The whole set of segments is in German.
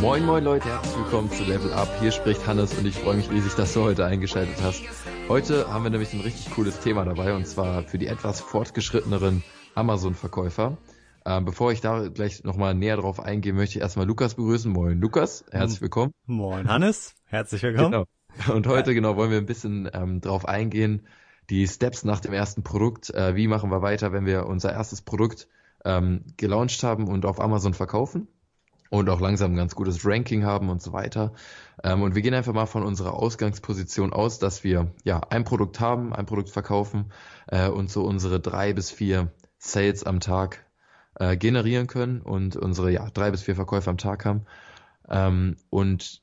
Moin moin Leute, herzlich willkommen zu Level Up. Hier spricht Hannes und ich freue mich riesig, dass du heute eingeschaltet hast. Heute haben wir nämlich ein richtig cooles Thema dabei und zwar für die etwas fortgeschritteneren Amazon-Verkäufer. Ähm, bevor ich da gleich nochmal näher drauf eingehe, möchte ich erstmal Lukas begrüßen. Moin Lukas, herzlich willkommen. Moin Hannes, herzlich willkommen. Genau. Und heute genau wollen wir ein bisschen ähm, drauf eingehen, die Steps nach dem ersten Produkt. Äh, wie machen wir weiter, wenn wir unser erstes Produkt ähm, gelauncht haben und auf Amazon verkaufen? und auch langsam ein ganz gutes Ranking haben und so weiter. Ähm, und wir gehen einfach mal von unserer Ausgangsposition aus, dass wir ja ein Produkt haben, ein Produkt verkaufen äh, und so unsere drei bis vier Sales am Tag äh, generieren können und unsere ja drei bis vier Verkäufe am Tag haben. Ähm, und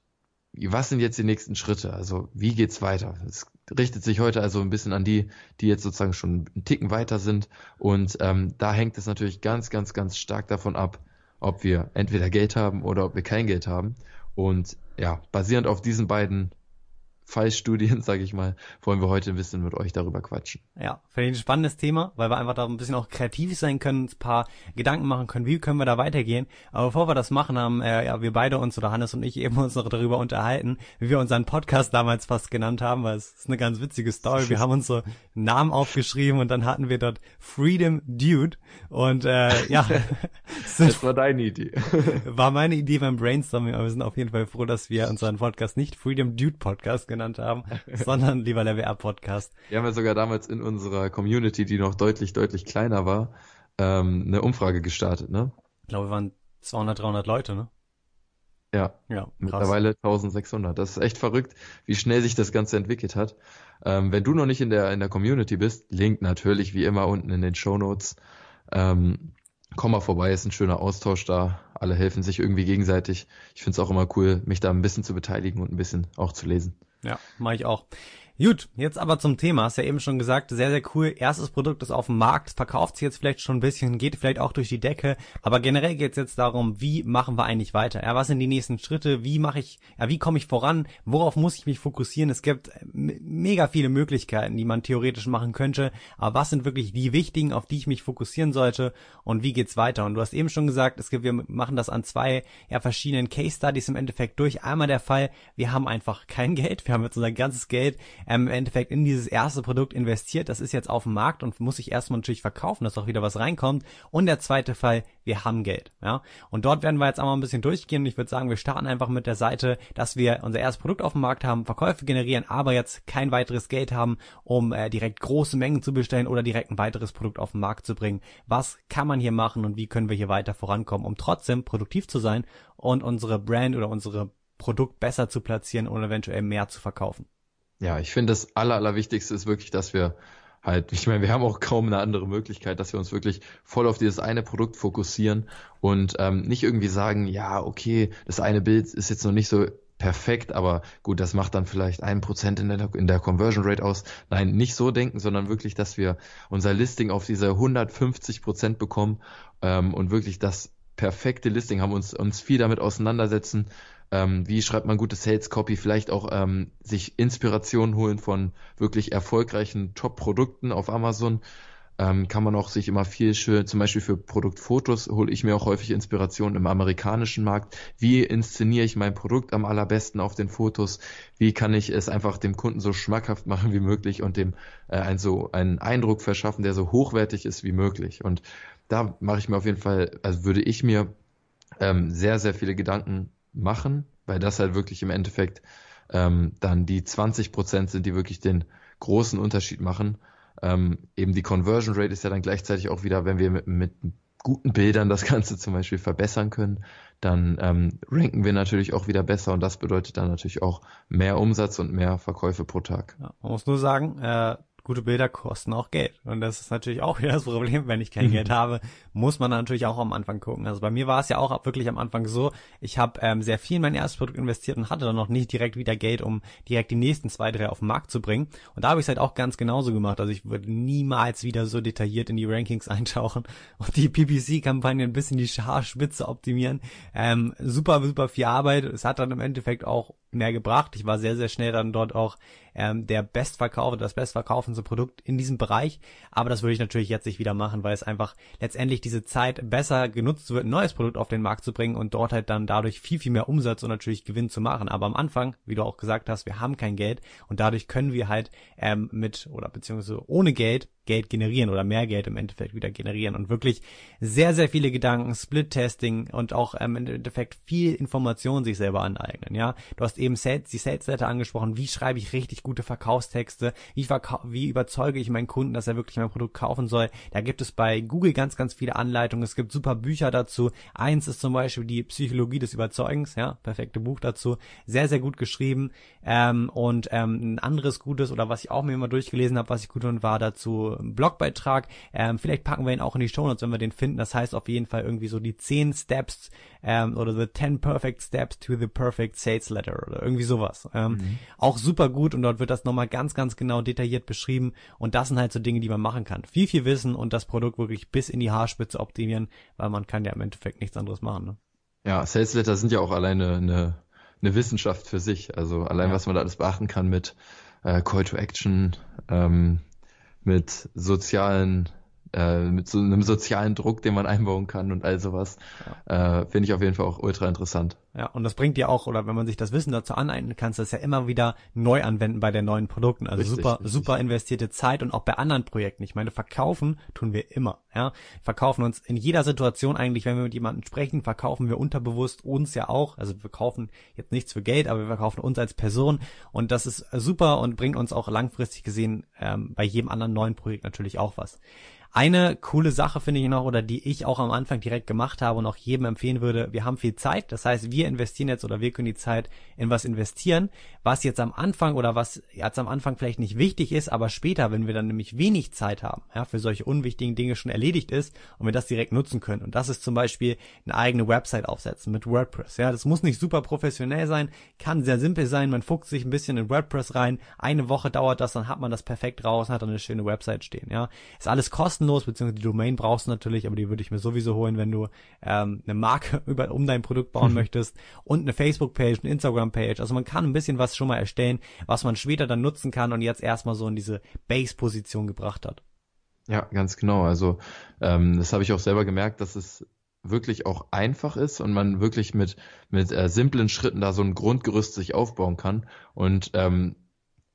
was sind jetzt die nächsten Schritte? Also wie geht's weiter? Es richtet sich heute also ein bisschen an die, die jetzt sozusagen schon einen Ticken weiter sind. Und ähm, da hängt es natürlich ganz, ganz, ganz stark davon ab, ob wir entweder Geld haben oder ob wir kein Geld haben. Und ja, basierend auf diesen beiden Fallstudien, sage ich mal, wollen wir heute ein bisschen mit euch darüber quatschen. Ja, finde ich ein spannendes Thema, weil wir einfach da ein bisschen auch kreativ sein können, ein paar Gedanken machen können, wie können wir da weitergehen. Aber bevor wir das machen, haben äh, ja wir beide uns oder Hannes und ich eben uns noch darüber unterhalten, wie wir unseren Podcast damals fast genannt haben, weil es ist eine ganz witzige Story. Wir haben uns so Namen aufgeschrieben und dann hatten wir dort Freedom Dude und äh, ja, Das war deine Idee. war meine Idee beim Brainstorming, aber wir sind auf jeden Fall froh, dass wir unseren Podcast nicht Freedom Dude Podcast genannt haben, sondern lieber Level Up Podcast. Wir haben ja sogar damals in unserer Community, die noch deutlich, deutlich kleiner war, ähm, eine Umfrage gestartet, ne? Ich glaube, wir waren 200, 300 Leute, ne? Ja, Ja, krass. mittlerweile 1600. Das ist echt verrückt, wie schnell sich das Ganze entwickelt hat. Ähm, wenn du noch nicht in der, in der Community bist, Link natürlich wie immer unten in den Show Notes. Ähm, komm mal vorbei, ist ein schöner Austausch da. Alle helfen sich irgendwie gegenseitig. Ich finde es auch immer cool, mich da ein bisschen zu beteiligen und ein bisschen auch zu lesen. Ja, mache ich auch. Gut, jetzt aber zum Thema. Hast ja eben schon gesagt, sehr, sehr cool. Erstes Produkt ist auf dem Markt, verkauft sich jetzt vielleicht schon ein bisschen, geht vielleicht auch durch die Decke. Aber generell geht es jetzt darum, wie machen wir eigentlich weiter? Ja, was sind die nächsten Schritte? Wie mache ich, ja, wie komme ich voran? Worauf muss ich mich fokussieren? Es gibt me- mega viele Möglichkeiten, die man theoretisch machen könnte. Aber was sind wirklich die wichtigen, auf die ich mich fokussieren sollte? Und wie geht's weiter? Und du hast eben schon gesagt, es gibt, wir machen das an zwei ja, verschiedenen Case Studies im Endeffekt durch. Einmal der Fall, wir haben einfach kein Geld. Wir haben jetzt unser ganzes Geld ähm, im Endeffekt in dieses erste Produkt investiert. Das ist jetzt auf dem Markt und muss sich erstmal natürlich verkaufen, dass auch wieder was reinkommt. Und der zweite Fall, wir haben Geld. Ja, und dort werden wir jetzt einmal ein bisschen durchgehen. Ich würde sagen, wir starten einfach mit der Seite, dass wir unser erstes Produkt auf dem Markt haben, Verkäufe generieren, aber jetzt kein weiteres Geld haben, um äh, direkt große Mengen zu bestellen oder direkt ein weiteres Produkt auf den Markt zu bringen. Was kann man hier machen und wie können wir hier weiter vorankommen, um trotzdem produktiv zu sein und unsere Brand oder unsere Produkt besser zu platzieren und eventuell mehr zu verkaufen. Ja, ich finde, das Aller, Allerwichtigste ist wirklich, dass wir halt, ich meine, wir haben auch kaum eine andere Möglichkeit, dass wir uns wirklich voll auf dieses eine Produkt fokussieren und ähm, nicht irgendwie sagen, ja, okay, das eine Bild ist jetzt noch nicht so perfekt, aber gut, das macht dann vielleicht ein Prozent in der, in der Conversion Rate aus. Nein, nicht so denken, sondern wirklich, dass wir unser Listing auf diese 150 Prozent bekommen ähm, und wirklich das perfekte Listing haben, uns, uns viel damit auseinandersetzen, ähm, wie schreibt man gute Sales Copy, vielleicht auch ähm, sich Inspiration holen von wirklich erfolgreichen Top-Produkten auf Amazon. Ähm, kann man auch sich immer viel schön, zum Beispiel für Produktfotos hole ich mir auch häufig Inspiration im amerikanischen Markt. Wie inszeniere ich mein Produkt am allerbesten auf den Fotos? Wie kann ich es einfach dem Kunden so schmackhaft machen wie möglich und dem äh, ein, so einen Eindruck verschaffen, der so hochwertig ist wie möglich? Und da mache ich mir auf jeden Fall, also würde ich mir ähm, sehr, sehr viele Gedanken machen, weil das halt wirklich im Endeffekt ähm, dann die 20 Prozent sind, die wirklich den großen Unterschied machen. Ähm, eben die Conversion Rate ist ja dann gleichzeitig auch wieder, wenn wir mit, mit guten Bildern das Ganze zum Beispiel verbessern können, dann ähm, ranken wir natürlich auch wieder besser und das bedeutet dann natürlich auch mehr Umsatz und mehr Verkäufe pro Tag. Ja, man muss nur sagen, äh, gute Bilder kosten auch Geld. Und das ist natürlich auch wieder das Problem, wenn ich kein Geld habe, muss man natürlich auch am Anfang gucken. Also bei mir war es ja auch wirklich am Anfang so, ich habe ähm, sehr viel in mein erstes Produkt investiert und hatte dann noch nicht direkt wieder Geld, um direkt die nächsten zwei, drei auf den Markt zu bringen. Und da habe ich es halt auch ganz genauso gemacht. Also ich würde niemals wieder so detailliert in die Rankings eintauchen und die PPC-Kampagne ein bisschen die Haarspitze optimieren. Ähm, super, super viel Arbeit. Es hat dann im Endeffekt auch mehr gebracht. Ich war sehr, sehr schnell dann dort auch ähm, der bestverkaufte, das bestverkaufendste Produkt in diesem Bereich. Aber das würde ich natürlich jetzt nicht wieder machen, weil es einfach letztendlich diese Zeit besser genutzt wird, ein neues Produkt auf den Markt zu bringen und dort halt dann dadurch viel, viel mehr Umsatz und natürlich Gewinn zu machen. Aber am Anfang, wie du auch gesagt hast, wir haben kein Geld und dadurch können wir halt ähm, mit oder beziehungsweise ohne Geld Geld generieren oder mehr Geld im Endeffekt wieder generieren und wirklich sehr, sehr viele Gedanken, Split-Testing und auch ähm, im Endeffekt viel Information sich selber aneignen, ja. Du hast eben Sales, die Sales-Letter angesprochen, wie schreibe ich richtig gute Verkaufstexte, wie, verkau wie überzeuge ich meinen Kunden, dass er wirklich mein Produkt kaufen soll. Da gibt es bei Google ganz, ganz viele Anleitungen, es gibt super Bücher dazu. Eins ist zum Beispiel die Psychologie des Überzeugens, ja, perfekte Buch dazu, sehr, sehr gut geschrieben ähm, und ähm, ein anderes gutes oder was ich auch mir immer durchgelesen habe, was ich gut fand, war dazu Blogbeitrag. Ähm, vielleicht packen wir ihn auch in die Show Notes, wenn wir den finden. Das heißt auf jeden Fall irgendwie so die 10 Steps ähm, oder the 10 perfect steps to the perfect sales letter oder irgendwie sowas. Ähm, mhm. Auch super gut und dort wird das nochmal ganz, ganz genau detailliert beschrieben. Und das sind halt so Dinge, die man machen kann. Viel, viel Wissen und das Produkt wirklich bis in die Haarspitze optimieren, weil man kann ja im Endeffekt nichts anderes machen. Ne? Ja, Sales Letter sind ja auch alleine eine, eine Wissenschaft für sich. Also allein, ja. was man da alles beachten kann mit äh, Call to Action, ähm, mit sozialen, äh, mit so einem sozialen Druck, den man einbauen kann und all sowas, ja. äh, finde ich auf jeden Fall auch ultra interessant. Ja, und das bringt dir auch, oder wenn man sich das Wissen dazu aneignen kann, das ja immer wieder neu anwenden bei den neuen Produkten. Also richtig, super, richtig. super investierte Zeit und auch bei anderen Projekten. Ich meine, verkaufen tun wir immer, ja. Verkaufen uns in jeder Situation eigentlich, wenn wir mit jemandem sprechen, verkaufen wir unterbewusst uns ja auch. Also wir kaufen jetzt nichts für Geld, aber wir verkaufen uns als Person und das ist super und bringt uns auch langfristig gesehen ähm, bei jedem anderen neuen Projekt natürlich auch was. Eine coole Sache finde ich noch, oder die ich auch am Anfang direkt gemacht habe und auch jedem empfehlen würde, wir haben viel Zeit. Das heißt, wir investieren jetzt oder wir können die Zeit in was investieren, was jetzt am Anfang oder was jetzt am Anfang vielleicht nicht wichtig ist, aber später, wenn wir dann nämlich wenig Zeit haben, ja, für solche unwichtigen Dinge schon erledigt ist und wir das direkt nutzen können. Und das ist zum Beispiel eine eigene Website aufsetzen mit WordPress. Ja, das muss nicht super professionell sein, kann sehr simpel sein. Man fuchst sich ein bisschen in WordPress rein. Eine Woche dauert das, dann hat man das perfekt raus hat dann eine schöne Website stehen. Ja, ist alles kostenlos kostenlos, beziehungsweise die Domain brauchst du natürlich, aber die würde ich mir sowieso holen, wenn du ähm, eine Marke über, um dein Produkt bauen mhm. möchtest und eine Facebook-Page, eine Instagram-Page. Also man kann ein bisschen was schon mal erstellen, was man später dann nutzen kann und jetzt erstmal so in diese Base-Position gebracht hat. Ja, ganz genau. Also ähm, das habe ich auch selber gemerkt, dass es wirklich auch einfach ist und man wirklich mit mit äh, simplen Schritten da so ein Grundgerüst sich aufbauen kann und ähm,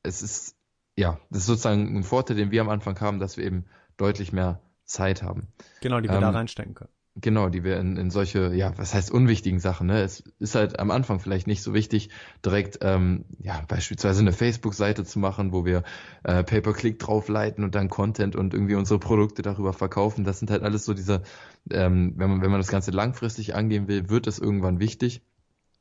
es ist ja, das ist sozusagen ein Vorteil, den wir am Anfang haben, dass wir eben deutlich mehr Zeit haben. Genau, die wir ähm, da reinstecken können. Genau, die wir in, in solche, ja, was heißt unwichtigen Sachen, ne? Es ist halt am Anfang vielleicht nicht so wichtig, direkt, ähm, ja, beispielsweise eine Facebook-Seite zu machen, wo wir äh, Pay-per-Click draufleiten und dann Content und irgendwie unsere Produkte darüber verkaufen. Das sind halt alles so diese, ähm, wenn man, wenn man das Ganze langfristig angehen will, wird es irgendwann wichtig.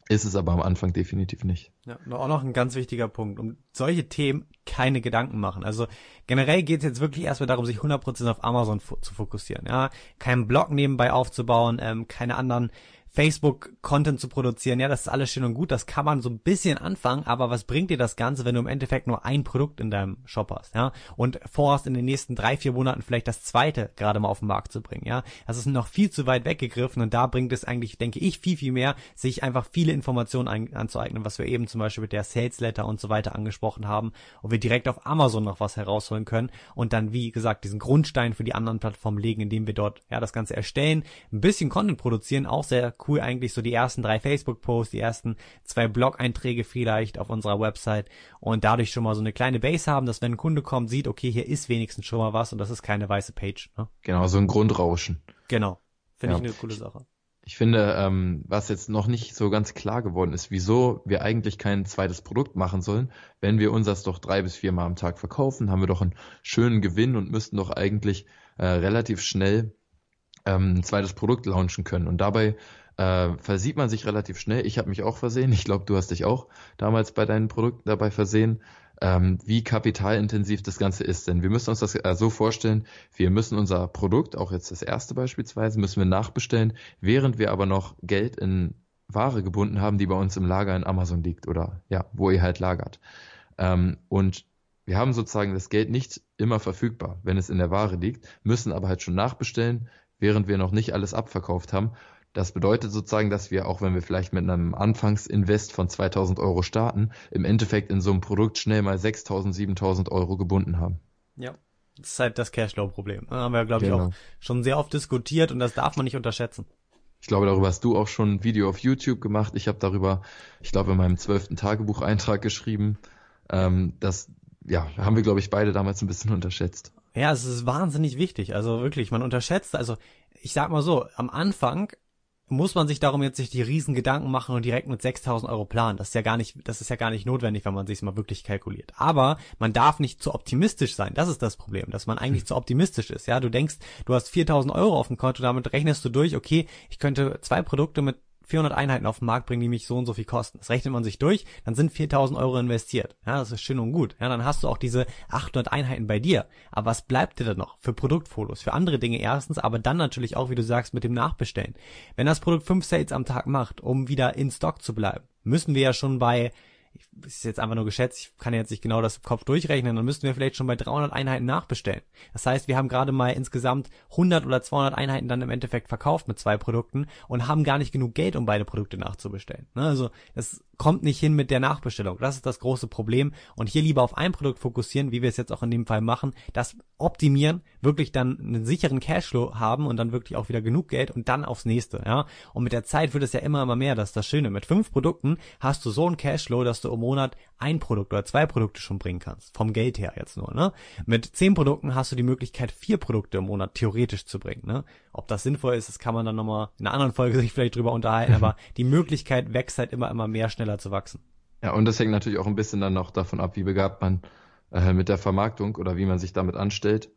Ist es aber am Anfang definitiv nicht. Ja, auch noch ein ganz wichtiger Punkt. Um solche Themen keine Gedanken machen. Also generell geht es jetzt wirklich erstmal darum, sich 100% auf Amazon zu fokussieren. Ja, keinen Blog nebenbei aufzubauen, ähm, keine anderen Facebook-Content zu produzieren, ja, das ist alles schön und gut, das kann man so ein bisschen anfangen, aber was bringt dir das Ganze, wenn du im Endeffekt nur ein Produkt in deinem Shop hast, ja, und vorhast in den nächsten drei, vier Monaten vielleicht das zweite gerade mal auf den Markt zu bringen, ja, das ist noch viel zu weit weggegriffen und da bringt es eigentlich, denke ich, viel, viel mehr, sich einfach viele Informationen ein, anzueignen, was wir eben zum Beispiel mit der Sales Letter und so weiter angesprochen haben, und wir direkt auf Amazon noch was herausholen können und dann, wie gesagt, diesen Grundstein für die anderen Plattformen legen, indem wir dort, ja, das Ganze erstellen, ein bisschen Content produzieren, auch sehr cool eigentlich so die ersten drei Facebook-Posts, die ersten zwei Blog-Einträge vielleicht auf unserer Website und dadurch schon mal so eine kleine Base haben, dass wenn ein Kunde kommt, sieht, okay, hier ist wenigstens schon mal was und das ist keine weiße Page. Ne? Genau, so ein Grundrauschen. Genau. Finde ja. ich eine coole Sache. Ich finde, ähm, was jetzt noch nicht so ganz klar geworden ist, wieso wir eigentlich kein zweites Produkt machen sollen, wenn wir unseres doch drei bis viermal am Tag verkaufen, haben wir doch einen schönen Gewinn und müssten doch eigentlich äh, relativ schnell ähm, ein zweites Produkt launchen können. Und dabei äh, versieht man sich relativ schnell. Ich habe mich auch versehen. Ich glaube, du hast dich auch damals bei deinen Produkten dabei versehen, ähm, wie kapitalintensiv das Ganze ist. Denn wir müssen uns das äh, so vorstellen, wir müssen unser Produkt, auch jetzt das erste beispielsweise, müssen wir nachbestellen, während wir aber noch Geld in Ware gebunden haben, die bei uns im Lager in Amazon liegt oder ja, wo ihr halt lagert. Ähm, und wir haben sozusagen das Geld nicht immer verfügbar, wenn es in der Ware liegt, müssen aber halt schon nachbestellen, während wir noch nicht alles abverkauft haben Das bedeutet sozusagen, dass wir, auch wenn wir vielleicht mit einem Anfangsinvest von 2000 Euro starten, im Endeffekt in so einem Produkt schnell mal 6000, 7000 Euro gebunden haben. Ja. Das ist halt das Cashflow-Problem. Da haben wir, glaube genau. ich, auch schon sehr oft diskutiert und das darf man nicht unterschätzen. Ich glaube, darüber hast du auch schon ein Video auf YouTube gemacht. Ich habe darüber, ich glaube, in meinem zwölften Tagebucheintrag geschrieben. Ähm, das, ja, haben wir, glaube ich, beide damals ein bisschen unterschätzt. Ja, es ist wahnsinnig wichtig. Also wirklich, man unterschätzt, also ich sag mal so, am Anfang muss man sich darum jetzt nicht die riesen Gedanken machen und direkt mit 6000 Euro planen. Das ist ja gar nicht, das ist ja gar nicht notwendig, wenn man sich mal wirklich kalkuliert. Aber man darf nicht zu optimistisch sein. Das ist das Problem, dass man eigentlich zu optimistisch ist. Ja, du denkst, du hast 4000 Euro auf dem Konto, damit rechnest du durch, okay, ich könnte zwei Produkte mit 400 Einheiten auf den Markt bringen, die mich so und so viel kosten. Das rechnet man sich durch, dann sind 4000 Euro investiert. Ja, das ist schön und gut. Ja, dann hast du auch diese 800 Einheiten bei dir. Aber was bleibt dir dann noch für Produktfotos, für andere Dinge erstens, aber dann natürlich auch, wie du sagst, mit dem Nachbestellen. Wenn das Produkt 5 Sales am Tag macht, um wieder in Stock zu bleiben, müssen wir ja schon bei ich, ist jetzt einfach nur geschätzt, ich kann jetzt nicht genau das im Kopf durchrechnen, dann müssten wir vielleicht schon bei 300 Einheiten nachbestellen. Das heißt, wir haben gerade mal insgesamt 100 oder 200 Einheiten dann im Endeffekt verkauft mit zwei Produkten und haben gar nicht genug Geld, um beide Produkte nachzubestellen. Ne? Also es kommt nicht hin mit der Nachbestellung. Das ist das große Problem. Und hier lieber auf ein Produkt fokussieren, wie wir es jetzt auch in dem Fall machen, das optimieren, wirklich dann einen sicheren Cashflow haben und dann wirklich auch wieder genug Geld und dann aufs nächste. Ja? Und mit der Zeit wird es ja immer, immer mehr. Das ist das Schöne. Mit fünf Produkten hast du so einen Cashflow, dass du im Monat ein Produkt oder zwei Produkte schon bringen kannst. Vom Geld her jetzt nur. Ne? Mit zehn Produkten hast du die Möglichkeit, vier Produkte im Monat theoretisch zu bringen. Ne? Ob das sinnvoll ist, das kann man dann nochmal in einer anderen Folge sich vielleicht drüber unterhalten. aber die Möglichkeit wächst halt immer, immer mehr schneller zu wachsen. Ja, und das hängt natürlich auch ein bisschen dann noch davon ab, wie begabt man äh, mit der Vermarktung oder wie man sich damit anstellt.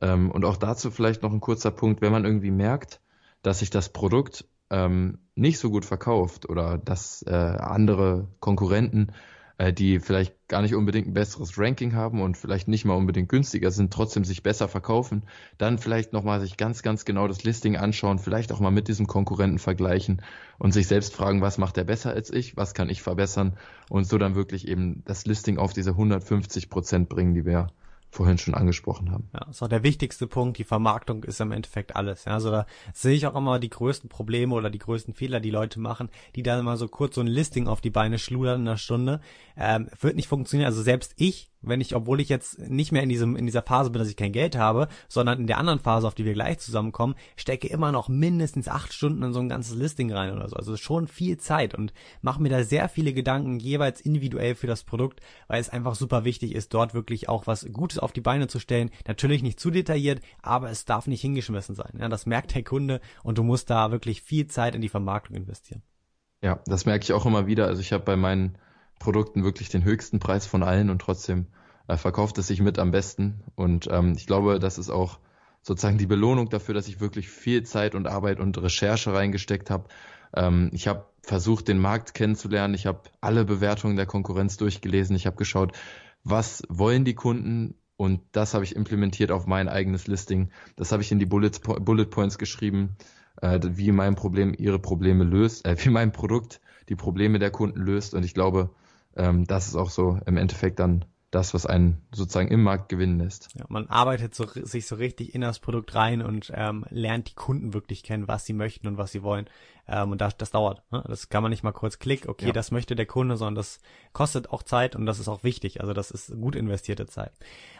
Ähm, und auch dazu vielleicht noch ein kurzer Punkt, wenn man irgendwie merkt, dass sich das Produkt ähm, nicht so gut verkauft oder dass äh, andere Konkurrenten, äh, die vielleicht gar nicht unbedingt ein besseres Ranking haben und vielleicht nicht mal unbedingt günstiger sind, trotzdem sich besser verkaufen, dann vielleicht nochmal sich ganz, ganz genau das Listing anschauen, vielleicht auch mal mit diesem Konkurrenten vergleichen und sich selbst fragen, was macht der besser als ich, was kann ich verbessern und so dann wirklich eben das Listing auf diese 150 Prozent bringen, die wir vorhin schon angesprochen haben. Ja, ist auch der wichtigste Punkt. Die Vermarktung ist im Endeffekt alles. Ja, also da sehe ich auch immer die größten Probleme oder die größten Fehler, die Leute machen, die dann mal so kurz so ein Listing auf die Beine schludern in einer Stunde. Ähm, wird nicht funktionieren. Also selbst ich wenn ich, obwohl ich jetzt nicht mehr in diesem, in dieser Phase bin, dass ich kein Geld habe, sondern in der anderen Phase, auf die wir gleich zusammenkommen, stecke immer noch mindestens acht Stunden in so ein ganzes Listing rein oder so. Also schon viel Zeit und mache mir da sehr viele Gedanken jeweils individuell für das Produkt, weil es einfach super wichtig ist, dort wirklich auch was Gutes auf die Beine zu stellen. Natürlich nicht zu detailliert, aber es darf nicht hingeschmissen sein. Ja, das merkt der Kunde und du musst da wirklich viel Zeit in die Vermarktung investieren. Ja, das merke ich auch immer wieder. Also ich habe bei meinen Produkten wirklich den höchsten Preis von allen und trotzdem äh, verkauft es sich mit am besten. Und ähm, ich glaube, das ist auch sozusagen die Belohnung dafür, dass ich wirklich viel Zeit und Arbeit und Recherche reingesteckt habe. Ähm, ich habe versucht, den Markt kennenzulernen. Ich habe alle Bewertungen der Konkurrenz durchgelesen. Ich habe geschaut, was wollen die Kunden und das habe ich implementiert auf mein eigenes Listing. Das habe ich in die Bullet, Bullet Points geschrieben, äh, wie mein Problem ihre Probleme löst, äh, wie mein Produkt die Probleme der Kunden löst. Und ich glaube, ähm, das ist auch so im Endeffekt dann das, was einen sozusagen im Markt gewinnen lässt. Ja, man arbeitet so, sich so richtig in das Produkt rein und ähm, lernt die Kunden wirklich kennen, was sie möchten und was sie wollen. Ähm, und das, das dauert. Ne? Das kann man nicht mal kurz klicken, okay, ja. das möchte der Kunde, sondern das kostet auch Zeit und das ist auch wichtig. Also das ist gut investierte Zeit.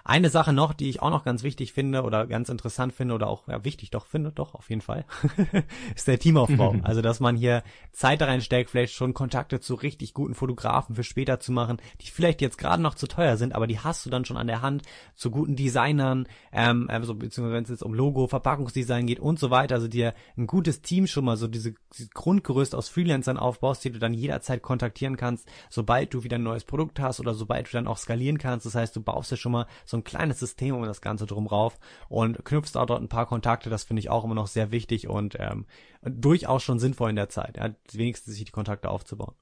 Eine Sache noch, die ich auch noch ganz wichtig finde oder ganz interessant finde oder auch ja, wichtig doch finde, doch auf jeden Fall, ist der Teamaufbau. also dass man hier Zeit da reinsteckt, vielleicht schon Kontakte zu richtig guten Fotografen für später zu machen, die vielleicht jetzt gerade noch zu teuer sind, aber die hast du dann schon an der Hand, zu guten Designern, ähm, also beziehungsweise wenn es jetzt um Logo, Verpackungsdesign geht und so weiter, also dir ein gutes Team schon mal so diese Grundgerüst aus Freelancern aufbaust, die du dann jederzeit kontaktieren kannst, sobald du wieder ein neues Produkt hast oder sobald du dann auch skalieren kannst. Das heißt, du baust ja schon mal so ein kleines System um das Ganze drum rauf und knüpfst auch dort ein paar Kontakte. Das finde ich auch immer noch sehr wichtig und ähm, durchaus schon sinnvoll in der Zeit, ja, wenigstens sich die Kontakte aufzubauen.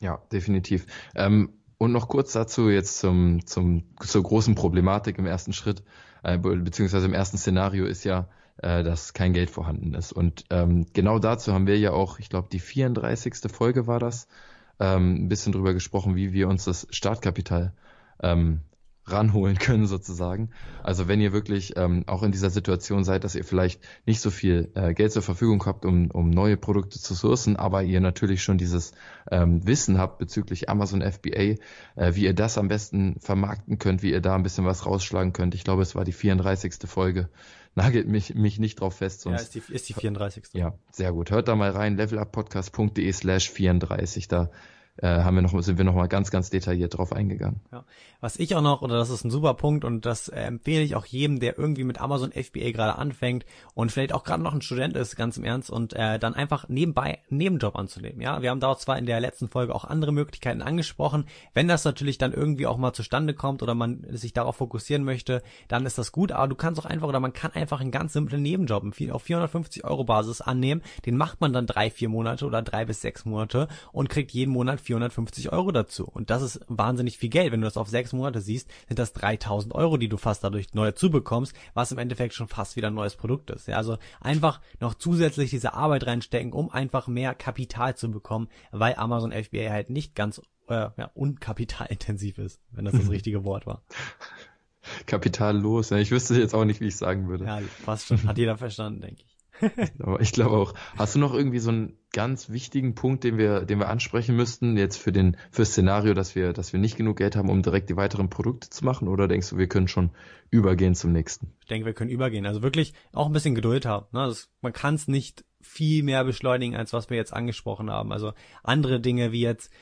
Ja, definitiv. Ähm, und noch kurz dazu jetzt zum, zum, zur großen Problematik im ersten Schritt, äh, beziehungsweise im ersten Szenario ist ja, äh, dass kein Geld vorhanden ist. Und ähm, genau dazu haben wir ja auch, ich glaube, die 34. Folge war das, ähm, ein bisschen drüber gesprochen, wie wir uns das Startkapital ähm, ranholen können sozusagen. Also wenn ihr wirklich ähm, auch in dieser Situation seid, dass ihr vielleicht nicht so viel äh, Geld zur Verfügung habt, um, um neue Produkte zu sourcen, aber ihr natürlich schon dieses ähm, Wissen habt bezüglich Amazon FBA, äh, wie ihr das am besten vermarkten könnt, wie ihr da ein bisschen was rausschlagen könnt. Ich glaube, es war die 34. Folge. Nagelt mich, mich nicht drauf fest. Sonst ja, ist die, ist die 34. Ja, sehr gut. Hört da mal rein, leveluppodcast.de slash 34. Da äh, haben wir noch, sind wir noch mal ganz, ganz detailliert drauf eingegangen. Ja. Was ich auch noch, oder das ist ein super Punkt und das äh, empfehle ich auch jedem, der irgendwie mit Amazon FBA gerade anfängt und vielleicht auch gerade noch ein Student ist, ganz im Ernst, und äh, dann einfach nebenbei einen Nebenjob anzunehmen. Ja, wir haben da zwar in der letzten Folge auch andere Möglichkeiten angesprochen. Wenn das natürlich dann irgendwie auch mal zustande kommt oder man sich darauf fokussieren möchte, dann ist das gut, aber du kannst auch einfach oder man kann einfach einen ganz simplen Nebenjob auf 450 Euro Basis annehmen. Den macht man dann drei, vier Monate oder drei bis sechs Monate und kriegt jeden Monat 450 Euro dazu. Und das ist wahnsinnig viel Geld. Wenn du das auf sechs Monate siehst, sind das 3000 Euro, die du fast dadurch neu dazu bekommst, was im Endeffekt schon fast wieder ein neues Produkt ist. Ja, also einfach noch zusätzlich diese Arbeit reinstecken, um einfach mehr Kapital zu bekommen, weil Amazon FBA halt nicht ganz äh, ja, unkapitalintensiv ist, wenn das das richtige Wort war. Kapitallos, ja, ich wüsste jetzt auch nicht, wie ich sagen würde. Ja, fast schon. Hat jeder verstanden, denke ich. Aber ich glaube auch. Hast du noch irgendwie so einen ganz wichtigen Punkt, den wir, den wir ansprechen müssten, jetzt für den, fürs Szenario, dass wir, dass wir nicht genug Geld haben, um direkt die weiteren Produkte zu machen? Oder denkst du, wir können schon übergehen zum nächsten? Ich denke, wir können übergehen. Also wirklich auch ein bisschen Geduld haben. Ne? Das, man kann es nicht viel mehr beschleunigen, als was wir jetzt angesprochen haben. Also andere Dinge wie jetzt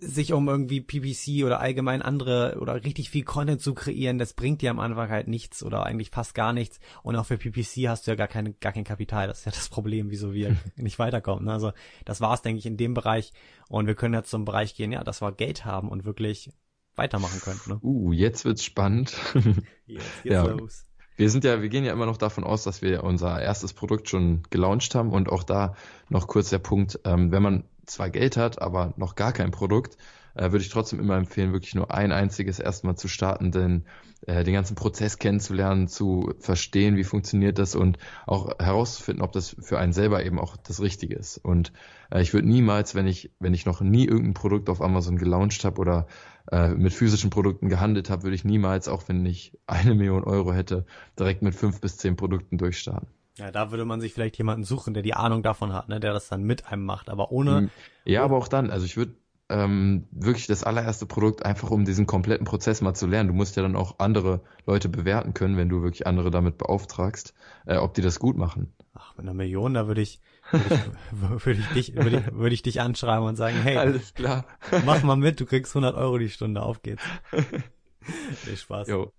sich um irgendwie PPC oder allgemein andere oder richtig viel Content zu kreieren, das bringt dir am Anfang halt nichts oder eigentlich fast gar nichts. Und auch für PPC hast du ja gar keine, gar kein Kapital. Das ist ja das Problem, wieso wir nicht weiterkommen. Ne? Also das war's, denke ich, in dem Bereich. Und wir können jetzt zum Bereich gehen, ja, dass wir Geld haben und wirklich weitermachen können. Ne? Uh, jetzt wird's spannend. jetzt geht's ja. los. Wir sind ja, wir gehen ja immer noch davon aus, dass wir unser erstes Produkt schon gelauncht haben und auch da noch kurz der Punkt, ähm, wenn man zwar Geld hat, aber noch gar kein Produkt, äh, würde ich trotzdem immer empfehlen, wirklich nur ein einziges erstmal zu starten, denn äh, den ganzen Prozess kennenzulernen, zu verstehen, wie funktioniert das und auch herauszufinden, ob das für einen selber eben auch das Richtige ist. Und äh, ich würde niemals, wenn ich, wenn ich noch nie irgendein Produkt auf Amazon gelauncht habe oder äh, mit physischen Produkten gehandelt habe, würde ich niemals, auch wenn ich eine Million Euro hätte, direkt mit fünf bis zehn Produkten durchstarten. Ja, da würde man sich vielleicht jemanden suchen, der die Ahnung davon hat, ne, der das dann mit einem macht, aber ohne. Hm. Ja, aber auch dann, also ich würde ähm, wirklich das allererste Produkt einfach um diesen kompletten Prozess mal zu lernen. Du musst ja dann auch andere Leute bewerten können, wenn du wirklich andere damit beauftragst, äh, ob die das gut machen. Ach, mit einer Million, da würde ich, würde ich, würde ich dich, würde ich, würde ich dich anschreiben und sagen, hey, alles klar, mach mal mit, du kriegst 100 Euro die Stunde, auf geht's. Viel Spaß. Jo.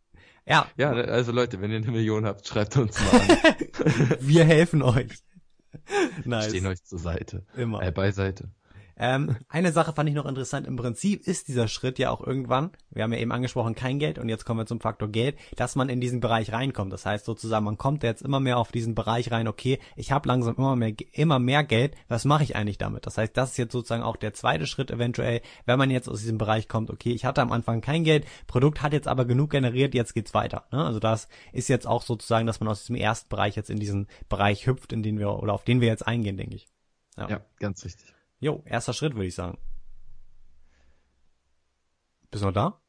Ja. Ja, also Leute, wenn ihr eine Million habt, schreibt uns mal an. Wir helfen euch. Nice. Stehen euch zur Seite. Immer. Äh, beiseite. Ähm, eine Sache fand ich noch interessant. Im Prinzip ist dieser Schritt ja auch irgendwann, wir haben ja eben angesprochen, kein Geld und jetzt kommen wir zum Faktor Geld, dass man in diesen Bereich reinkommt. Das heißt sozusagen, man kommt jetzt immer mehr auf diesen Bereich rein, okay, ich habe langsam immer mehr, immer mehr Geld, was mache ich eigentlich damit? Das heißt, das ist jetzt sozusagen auch der zweite Schritt eventuell, wenn man jetzt aus diesem Bereich kommt, okay, ich hatte am Anfang kein Geld, Produkt hat jetzt aber genug generiert, jetzt geht's weiter. Ne? Also das ist jetzt auch sozusagen, dass man aus diesem ersten Bereich jetzt in diesen Bereich hüpft, in den wir oder auf den wir jetzt eingehen, denke ich. Ja, ja ganz richtig. Jo, erster Schritt, würde ich sagen. Bist du noch da?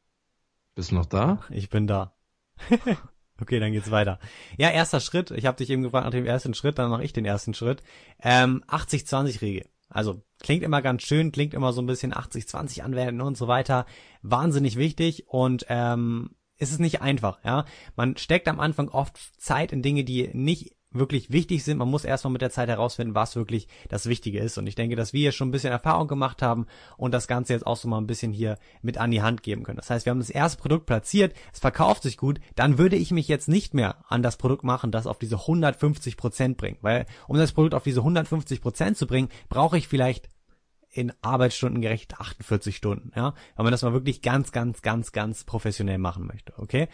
Bist du noch da? Ich bin da. okay, dann geht's weiter. Ja, erster Schritt. Ich habe dich eben gefragt nach dem ersten Schritt, dann mache ich den ersten Schritt. Ähm, 80-20-Regel. Also klingt immer ganz schön, klingt immer so ein bisschen 80-20 anwenden und so weiter. Wahnsinnig wichtig und ähm, ist es nicht einfach, ja. Man steckt am Anfang oft Zeit in Dinge, die nicht wirklich wichtig sind. Man muss erstmal mit der Zeit herausfinden, was wirklich das Wichtige ist. Und ich denke, dass wir hier schon ein bisschen Erfahrung gemacht haben und das Ganze jetzt auch so mal ein bisschen hier mit an die Hand geben können. Das heißt, wir haben das erste Produkt platziert, es verkauft sich gut, dann würde ich mich jetzt nicht mehr an das Produkt machen, das auf diese 150 Prozent bringt. Weil um das Produkt auf diese 150 Prozent zu bringen, brauche ich vielleicht in Arbeitsstunden gerecht 48 Stunden, ja, wenn man das mal wirklich ganz, ganz, ganz, ganz professionell machen möchte, okay?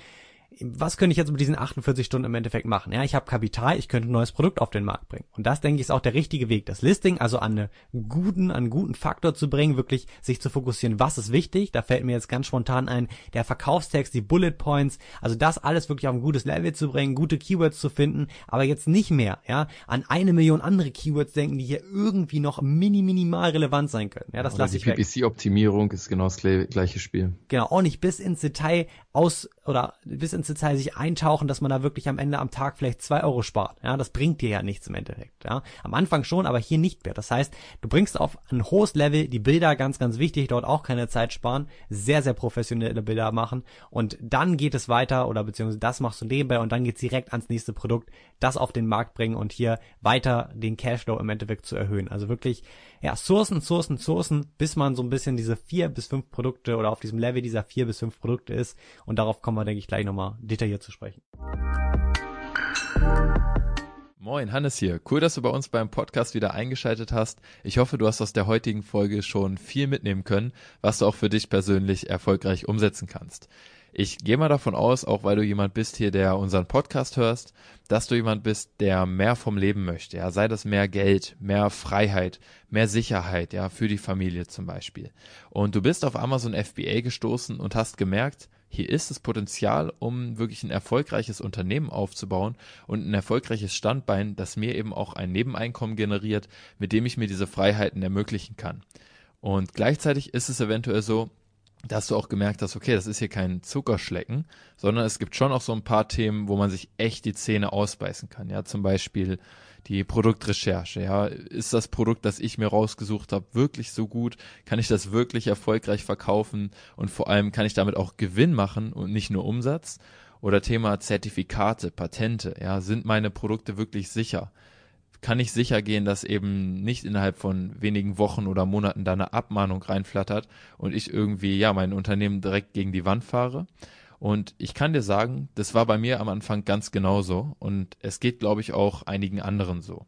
Was könnte ich jetzt mit diesen 48 Stunden im Endeffekt machen? Ja, ich habe Kapital, ich könnte ein neues Produkt auf den Markt bringen. Und das, denke ich, ist auch der richtige Weg. Das Listing, also an einen guten, an einen guten Faktor zu bringen, wirklich sich zu fokussieren, was ist wichtig. Da fällt mir jetzt ganz spontan ein, der Verkaufstext, die Bullet Points, also das alles wirklich auf ein gutes Level zu bringen, gute Keywords zu finden, aber jetzt nicht mehr, ja, an eine Million andere Keywords denken, die hier irgendwie noch mini, minimal relevant sein können. Ja, das lasse ich weg. PPC-Optimierung ist genau das gleiche Spiel. Genau, auch nicht bis ins Detail aus oder bis ins Detail sich eintauchen, dass man da wirklich am Ende am Tag vielleicht zwei Euro spart. Ja, das bringt dir ja nichts im Endeffekt. Ja, am Anfang schon, aber hier nicht mehr. Das heißt, du bringst auf ein hohes Level die Bilder, ganz, ganz wichtig, dort auch keine Zeit sparen, sehr, sehr professionelle Bilder machen und dann geht es weiter oder beziehungsweise das machst du nebenbei und dann geht's direkt ans nächste Produkt, das auf den Markt bringen und hier weiter den Cashflow im Endeffekt zu erhöhen. Also wirklich, ja, sourcen, sourcen, sourcen, bis man so ein bisschen diese vier bis fünf Produkte oder auf diesem Level dieser vier bis fünf Produkte ist und darauf kommen wir, denke ich, gleich nochmal detailliert zu sprechen. Moin, Hannes hier. Cool, dass du bei uns beim Podcast wieder eingeschaltet hast. Ich hoffe, du hast aus der heutigen Folge schon viel mitnehmen können, was du auch für dich persönlich erfolgreich umsetzen kannst. Ich gehe mal davon aus, auch weil du jemand bist hier, der unseren Podcast hörst, dass du jemand bist, der mehr vom Leben möchte. Ja, sei das mehr Geld, mehr Freiheit, mehr Sicherheit, ja, für die Familie zum Beispiel. Und du bist auf Amazon FBA gestoßen und hast gemerkt, hier ist das Potenzial, um wirklich ein erfolgreiches Unternehmen aufzubauen und ein erfolgreiches Standbein, das mir eben auch ein Nebeneinkommen generiert, mit dem ich mir diese Freiheiten ermöglichen kann. Und gleichzeitig ist es eventuell so, dass du auch gemerkt hast, okay, das ist hier kein Zuckerschlecken, sondern es gibt schon auch so ein paar Themen, wo man sich echt die Zähne ausbeißen kann. Ja, zum Beispiel die Produktrecherche. Ja, ist das Produkt, das ich mir rausgesucht habe, wirklich so gut? Kann ich das wirklich erfolgreich verkaufen? Und vor allem kann ich damit auch Gewinn machen und nicht nur Umsatz? Oder Thema Zertifikate, Patente. Ja, sind meine Produkte wirklich sicher? kann ich sicher gehen, dass eben nicht innerhalb von wenigen Wochen oder Monaten da eine Abmahnung reinflattert und ich irgendwie, ja, mein Unternehmen direkt gegen die Wand fahre. Und ich kann dir sagen, das war bei mir am Anfang ganz genauso und es geht, glaube ich, auch einigen anderen so.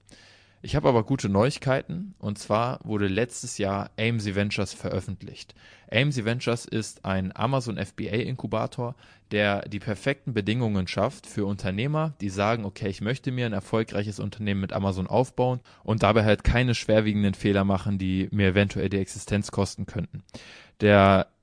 Ich habe aber gute Neuigkeiten und zwar wurde letztes Jahr AMC Ventures veröffentlicht. AMC Ventures ist ein Amazon FBA Inkubator, der die perfekten Bedingungen schafft für Unternehmer, die sagen, okay, ich möchte mir ein erfolgreiches Unternehmen mit Amazon aufbauen und dabei halt keine schwerwiegenden Fehler machen, die mir eventuell die Existenz kosten könnten. Der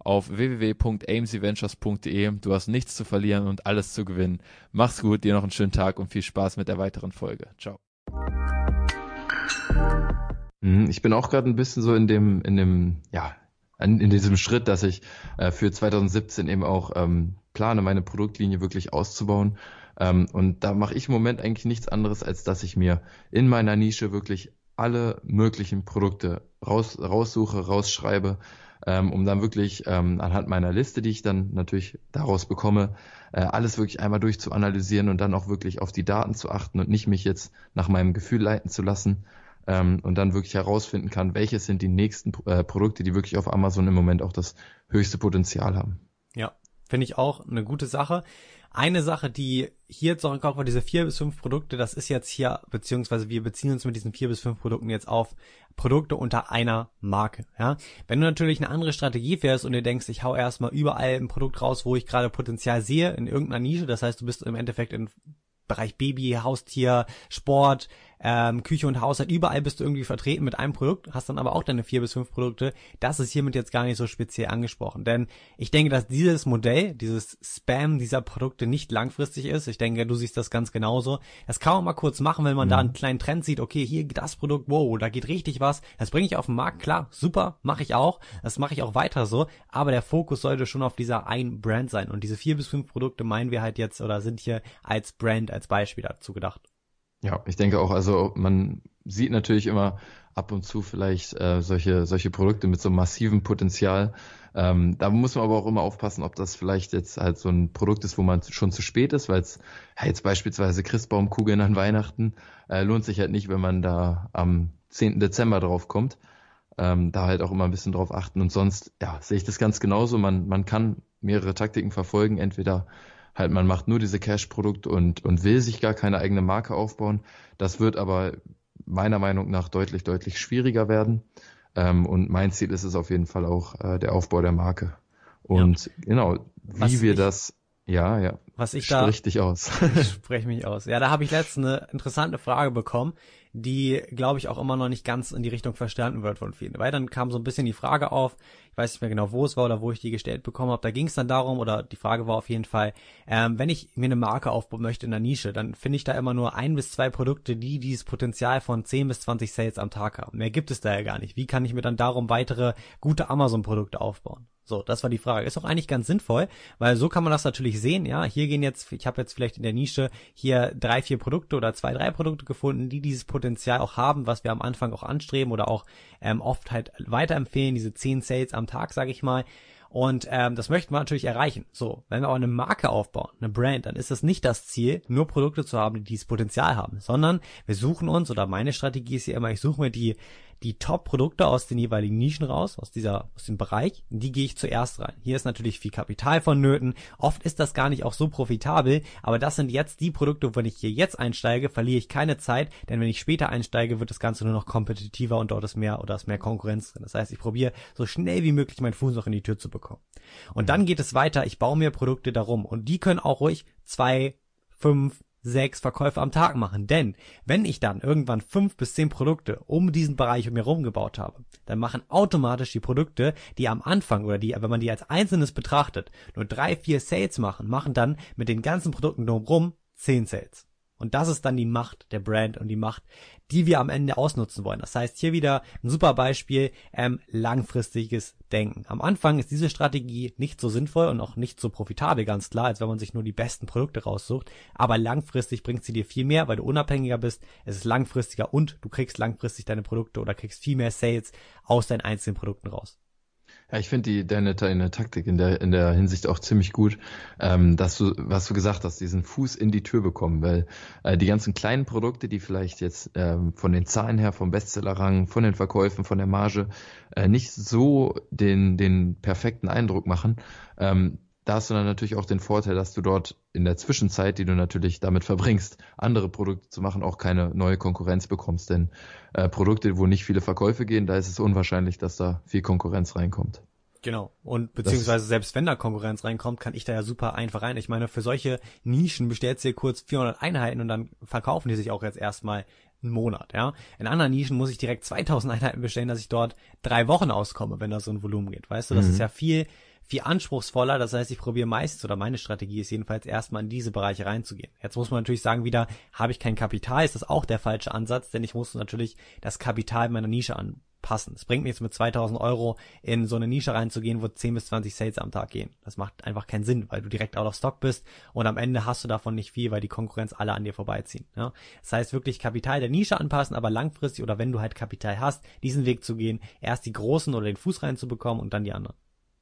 auf www.amcventures.de. Du hast nichts zu verlieren und alles zu gewinnen. Mach's gut, dir noch einen schönen Tag und viel Spaß mit der weiteren Folge. Ciao. Mhm, ich bin auch gerade ein bisschen so in dem, in dem, ja, in diesem Schritt, dass ich äh, für 2017 eben auch ähm, plane, meine Produktlinie wirklich auszubauen. Ähm, und da mache ich im Moment eigentlich nichts anderes, als dass ich mir in meiner Nische wirklich alle möglichen Produkte raus, raussuche, rausschreibe, ähm, um dann wirklich ähm, anhand meiner Liste, die ich dann natürlich daraus bekomme, äh, alles wirklich einmal durchzuanalysieren und dann auch wirklich auf die Daten zu achten und nicht mich jetzt nach meinem Gefühl leiten zu lassen ähm, und dann wirklich herausfinden kann, welches sind die nächsten äh, Produkte, die wirklich auf Amazon im Moment auch das höchste Potenzial haben. Ja, Finde ich auch eine gute Sache. Eine Sache, die hier im Kopf war, diese vier bis fünf Produkte, das ist jetzt hier, beziehungsweise wir beziehen uns mit diesen vier bis fünf Produkten jetzt auf Produkte unter einer Marke, ja. Wenn du natürlich eine andere Strategie fährst und dir denkst, ich hau erstmal überall ein Produkt raus, wo ich gerade Potenzial sehe, in irgendeiner Nische, das heißt, du bist im Endeffekt in Bereich Baby, Haustier, Sport, ähm, Küche und Haushalt, überall bist du irgendwie vertreten mit einem Produkt, hast dann aber auch deine vier bis fünf Produkte. Das ist hiermit jetzt gar nicht so speziell angesprochen. Denn ich denke, dass dieses Modell, dieses Spam dieser Produkte nicht langfristig ist. Ich denke, du siehst das ganz genauso. Das kann man mal kurz machen, wenn man mhm. da einen kleinen Trend sieht, okay, hier das Produkt, wow, da geht richtig was. Das bringe ich auf den Markt, klar, super, mache ich auch. Das mache ich auch weiter so. Aber der Fokus sollte schon auf dieser einen Brand sein. Und diese vier bis fünf Produkte meinen wir halt jetzt oder sind hier als Brand, als Beispiel dazu gedacht. Ja, ich denke auch, also man sieht natürlich immer ab und zu vielleicht äh, solche, solche Produkte mit so massivem Potenzial. Ähm, da muss man aber auch immer aufpassen, ob das vielleicht jetzt halt so ein Produkt ist, wo man schon zu spät ist, weil es ja, jetzt beispielsweise Christbaumkugeln an Weihnachten äh, lohnt sich halt nicht, wenn man da am 10. Dezember drauf kommt. Ähm, da halt auch immer ein bisschen drauf achten. Und sonst, ja, sehe ich das ganz genauso. Man, man kann mehrere Taktiken verfolgen. Entweder halt man macht nur diese Cash-Produkte und, und will sich gar keine eigene Marke aufbauen. Das wird aber meiner Meinung nach deutlich, deutlich schwieriger werden. Ähm, und mein Ziel ist es auf jeden Fall auch äh, der Aufbau der Marke. Und ja. genau, wie Was wir das, ja, ja. Was ich da. Sprich dich aus. ich spreche mich aus. Ja, da habe ich letztens eine interessante Frage bekommen die, glaube ich, auch immer noch nicht ganz in die Richtung verstanden wird von vielen. Weil dann kam so ein bisschen die Frage auf, ich weiß nicht mehr genau, wo es war oder wo ich die gestellt bekommen habe, da ging es dann darum, oder die Frage war auf jeden Fall, ähm, wenn ich mir eine Marke aufbauen möchte in der Nische, dann finde ich da immer nur ein bis zwei Produkte, die dieses Potenzial von 10 bis 20 Sales am Tag haben. Mehr gibt es da ja gar nicht. Wie kann ich mir dann darum weitere gute Amazon-Produkte aufbauen? So, das war die Frage. Ist auch eigentlich ganz sinnvoll, weil so kann man das natürlich sehen. Ja, hier gehen jetzt, ich habe jetzt vielleicht in der Nische hier drei, vier Produkte oder zwei, drei Produkte gefunden, die dieses Potenzial auch haben, was wir am Anfang auch anstreben oder auch ähm, oft halt weiterempfehlen, diese zehn Sales am Tag, sage ich mal. Und ähm, das möchten wir natürlich erreichen. So, wenn wir aber eine Marke aufbauen, eine Brand, dann ist es nicht das Ziel, nur Produkte zu haben, die dieses Potenzial haben, sondern wir suchen uns, oder meine Strategie ist hier immer, ich suche mir die die Top-Produkte aus den jeweiligen Nischen raus, aus dieser, aus dem Bereich, die gehe ich zuerst rein. Hier ist natürlich viel Kapital vonnöten. Oft ist das gar nicht auch so profitabel, aber das sind jetzt die Produkte, wenn ich hier jetzt einsteige, verliere ich keine Zeit, denn wenn ich später einsteige, wird das Ganze nur noch kompetitiver und dort ist mehr oder ist mehr Konkurrenz drin. Das heißt, ich probiere so schnell wie möglich meinen Fuß noch in die Tür zu bekommen. Und dann geht es weiter, ich baue mir Produkte darum und die können auch ruhig zwei, fünf, sechs Verkäufe am Tag machen. Denn wenn ich dann irgendwann fünf bis zehn Produkte um diesen Bereich um mir herum gebaut habe, dann machen automatisch die Produkte, die am Anfang oder die, wenn man die als einzelnes betrachtet, nur drei, vier Sales machen, machen dann mit den ganzen Produkten drumherum zehn Sales. Und das ist dann die Macht der Brand und die Macht, die wir am Ende ausnutzen wollen. Das heißt, hier wieder ein super Beispiel, ähm, langfristiges Denken. Am Anfang ist diese Strategie nicht so sinnvoll und auch nicht so profitabel, ganz klar, als wenn man sich nur die besten Produkte raussucht. Aber langfristig bringt sie dir viel mehr, weil du unabhängiger bist. Es ist langfristiger und du kriegst langfristig deine Produkte oder kriegst viel mehr Sales aus deinen einzelnen Produkten raus. Ja, ich finde die deine, deine Taktik in der in der Hinsicht auch ziemlich gut, ähm, dass du was du gesagt hast, diesen Fuß in die Tür bekommen, weil äh, die ganzen kleinen Produkte, die vielleicht jetzt ähm, von den Zahlen her, vom Bestsellerrang, von den Verkäufen, von der Marge äh, nicht so den den perfekten Eindruck machen, ähm, da hast du dann natürlich auch den Vorteil, dass du dort in der Zwischenzeit, die du natürlich damit verbringst, andere Produkte zu machen, auch keine neue Konkurrenz bekommst. Denn äh, Produkte, wo nicht viele Verkäufe gehen, da ist es unwahrscheinlich, dass da viel Konkurrenz reinkommt. Genau. Und beziehungsweise selbst wenn da Konkurrenz reinkommt, kann ich da ja super einfach rein. Ich meine, für solche Nischen bestellst du dir kurz 400 Einheiten und dann verkaufen die sich auch jetzt erstmal einen Monat, ja. In anderen Nischen muss ich direkt 2000 Einheiten bestellen, dass ich dort drei Wochen auskomme, wenn da so ein Volumen geht. Weißt du, das mhm. ist ja viel viel anspruchsvoller. Das heißt, ich probiere meistens oder meine Strategie ist jedenfalls erstmal in diese Bereiche reinzugehen. Jetzt muss man natürlich sagen, wieder habe ich kein Kapital, ist das auch der falsche Ansatz, denn ich muss natürlich das Kapital meiner Nische anpassen. Es bringt mir jetzt mit 2000 Euro in so eine Nische reinzugehen, wo 10 bis 20 Sales am Tag gehen. Das macht einfach keinen Sinn, weil du direkt out of stock bist und am Ende hast du davon nicht viel, weil die Konkurrenz alle an dir vorbeiziehen. Ja? Das heißt wirklich Kapital der Nische anpassen, aber langfristig oder wenn du halt Kapital hast, diesen Weg zu gehen, erst die großen oder den Fuß reinzubekommen und dann die anderen.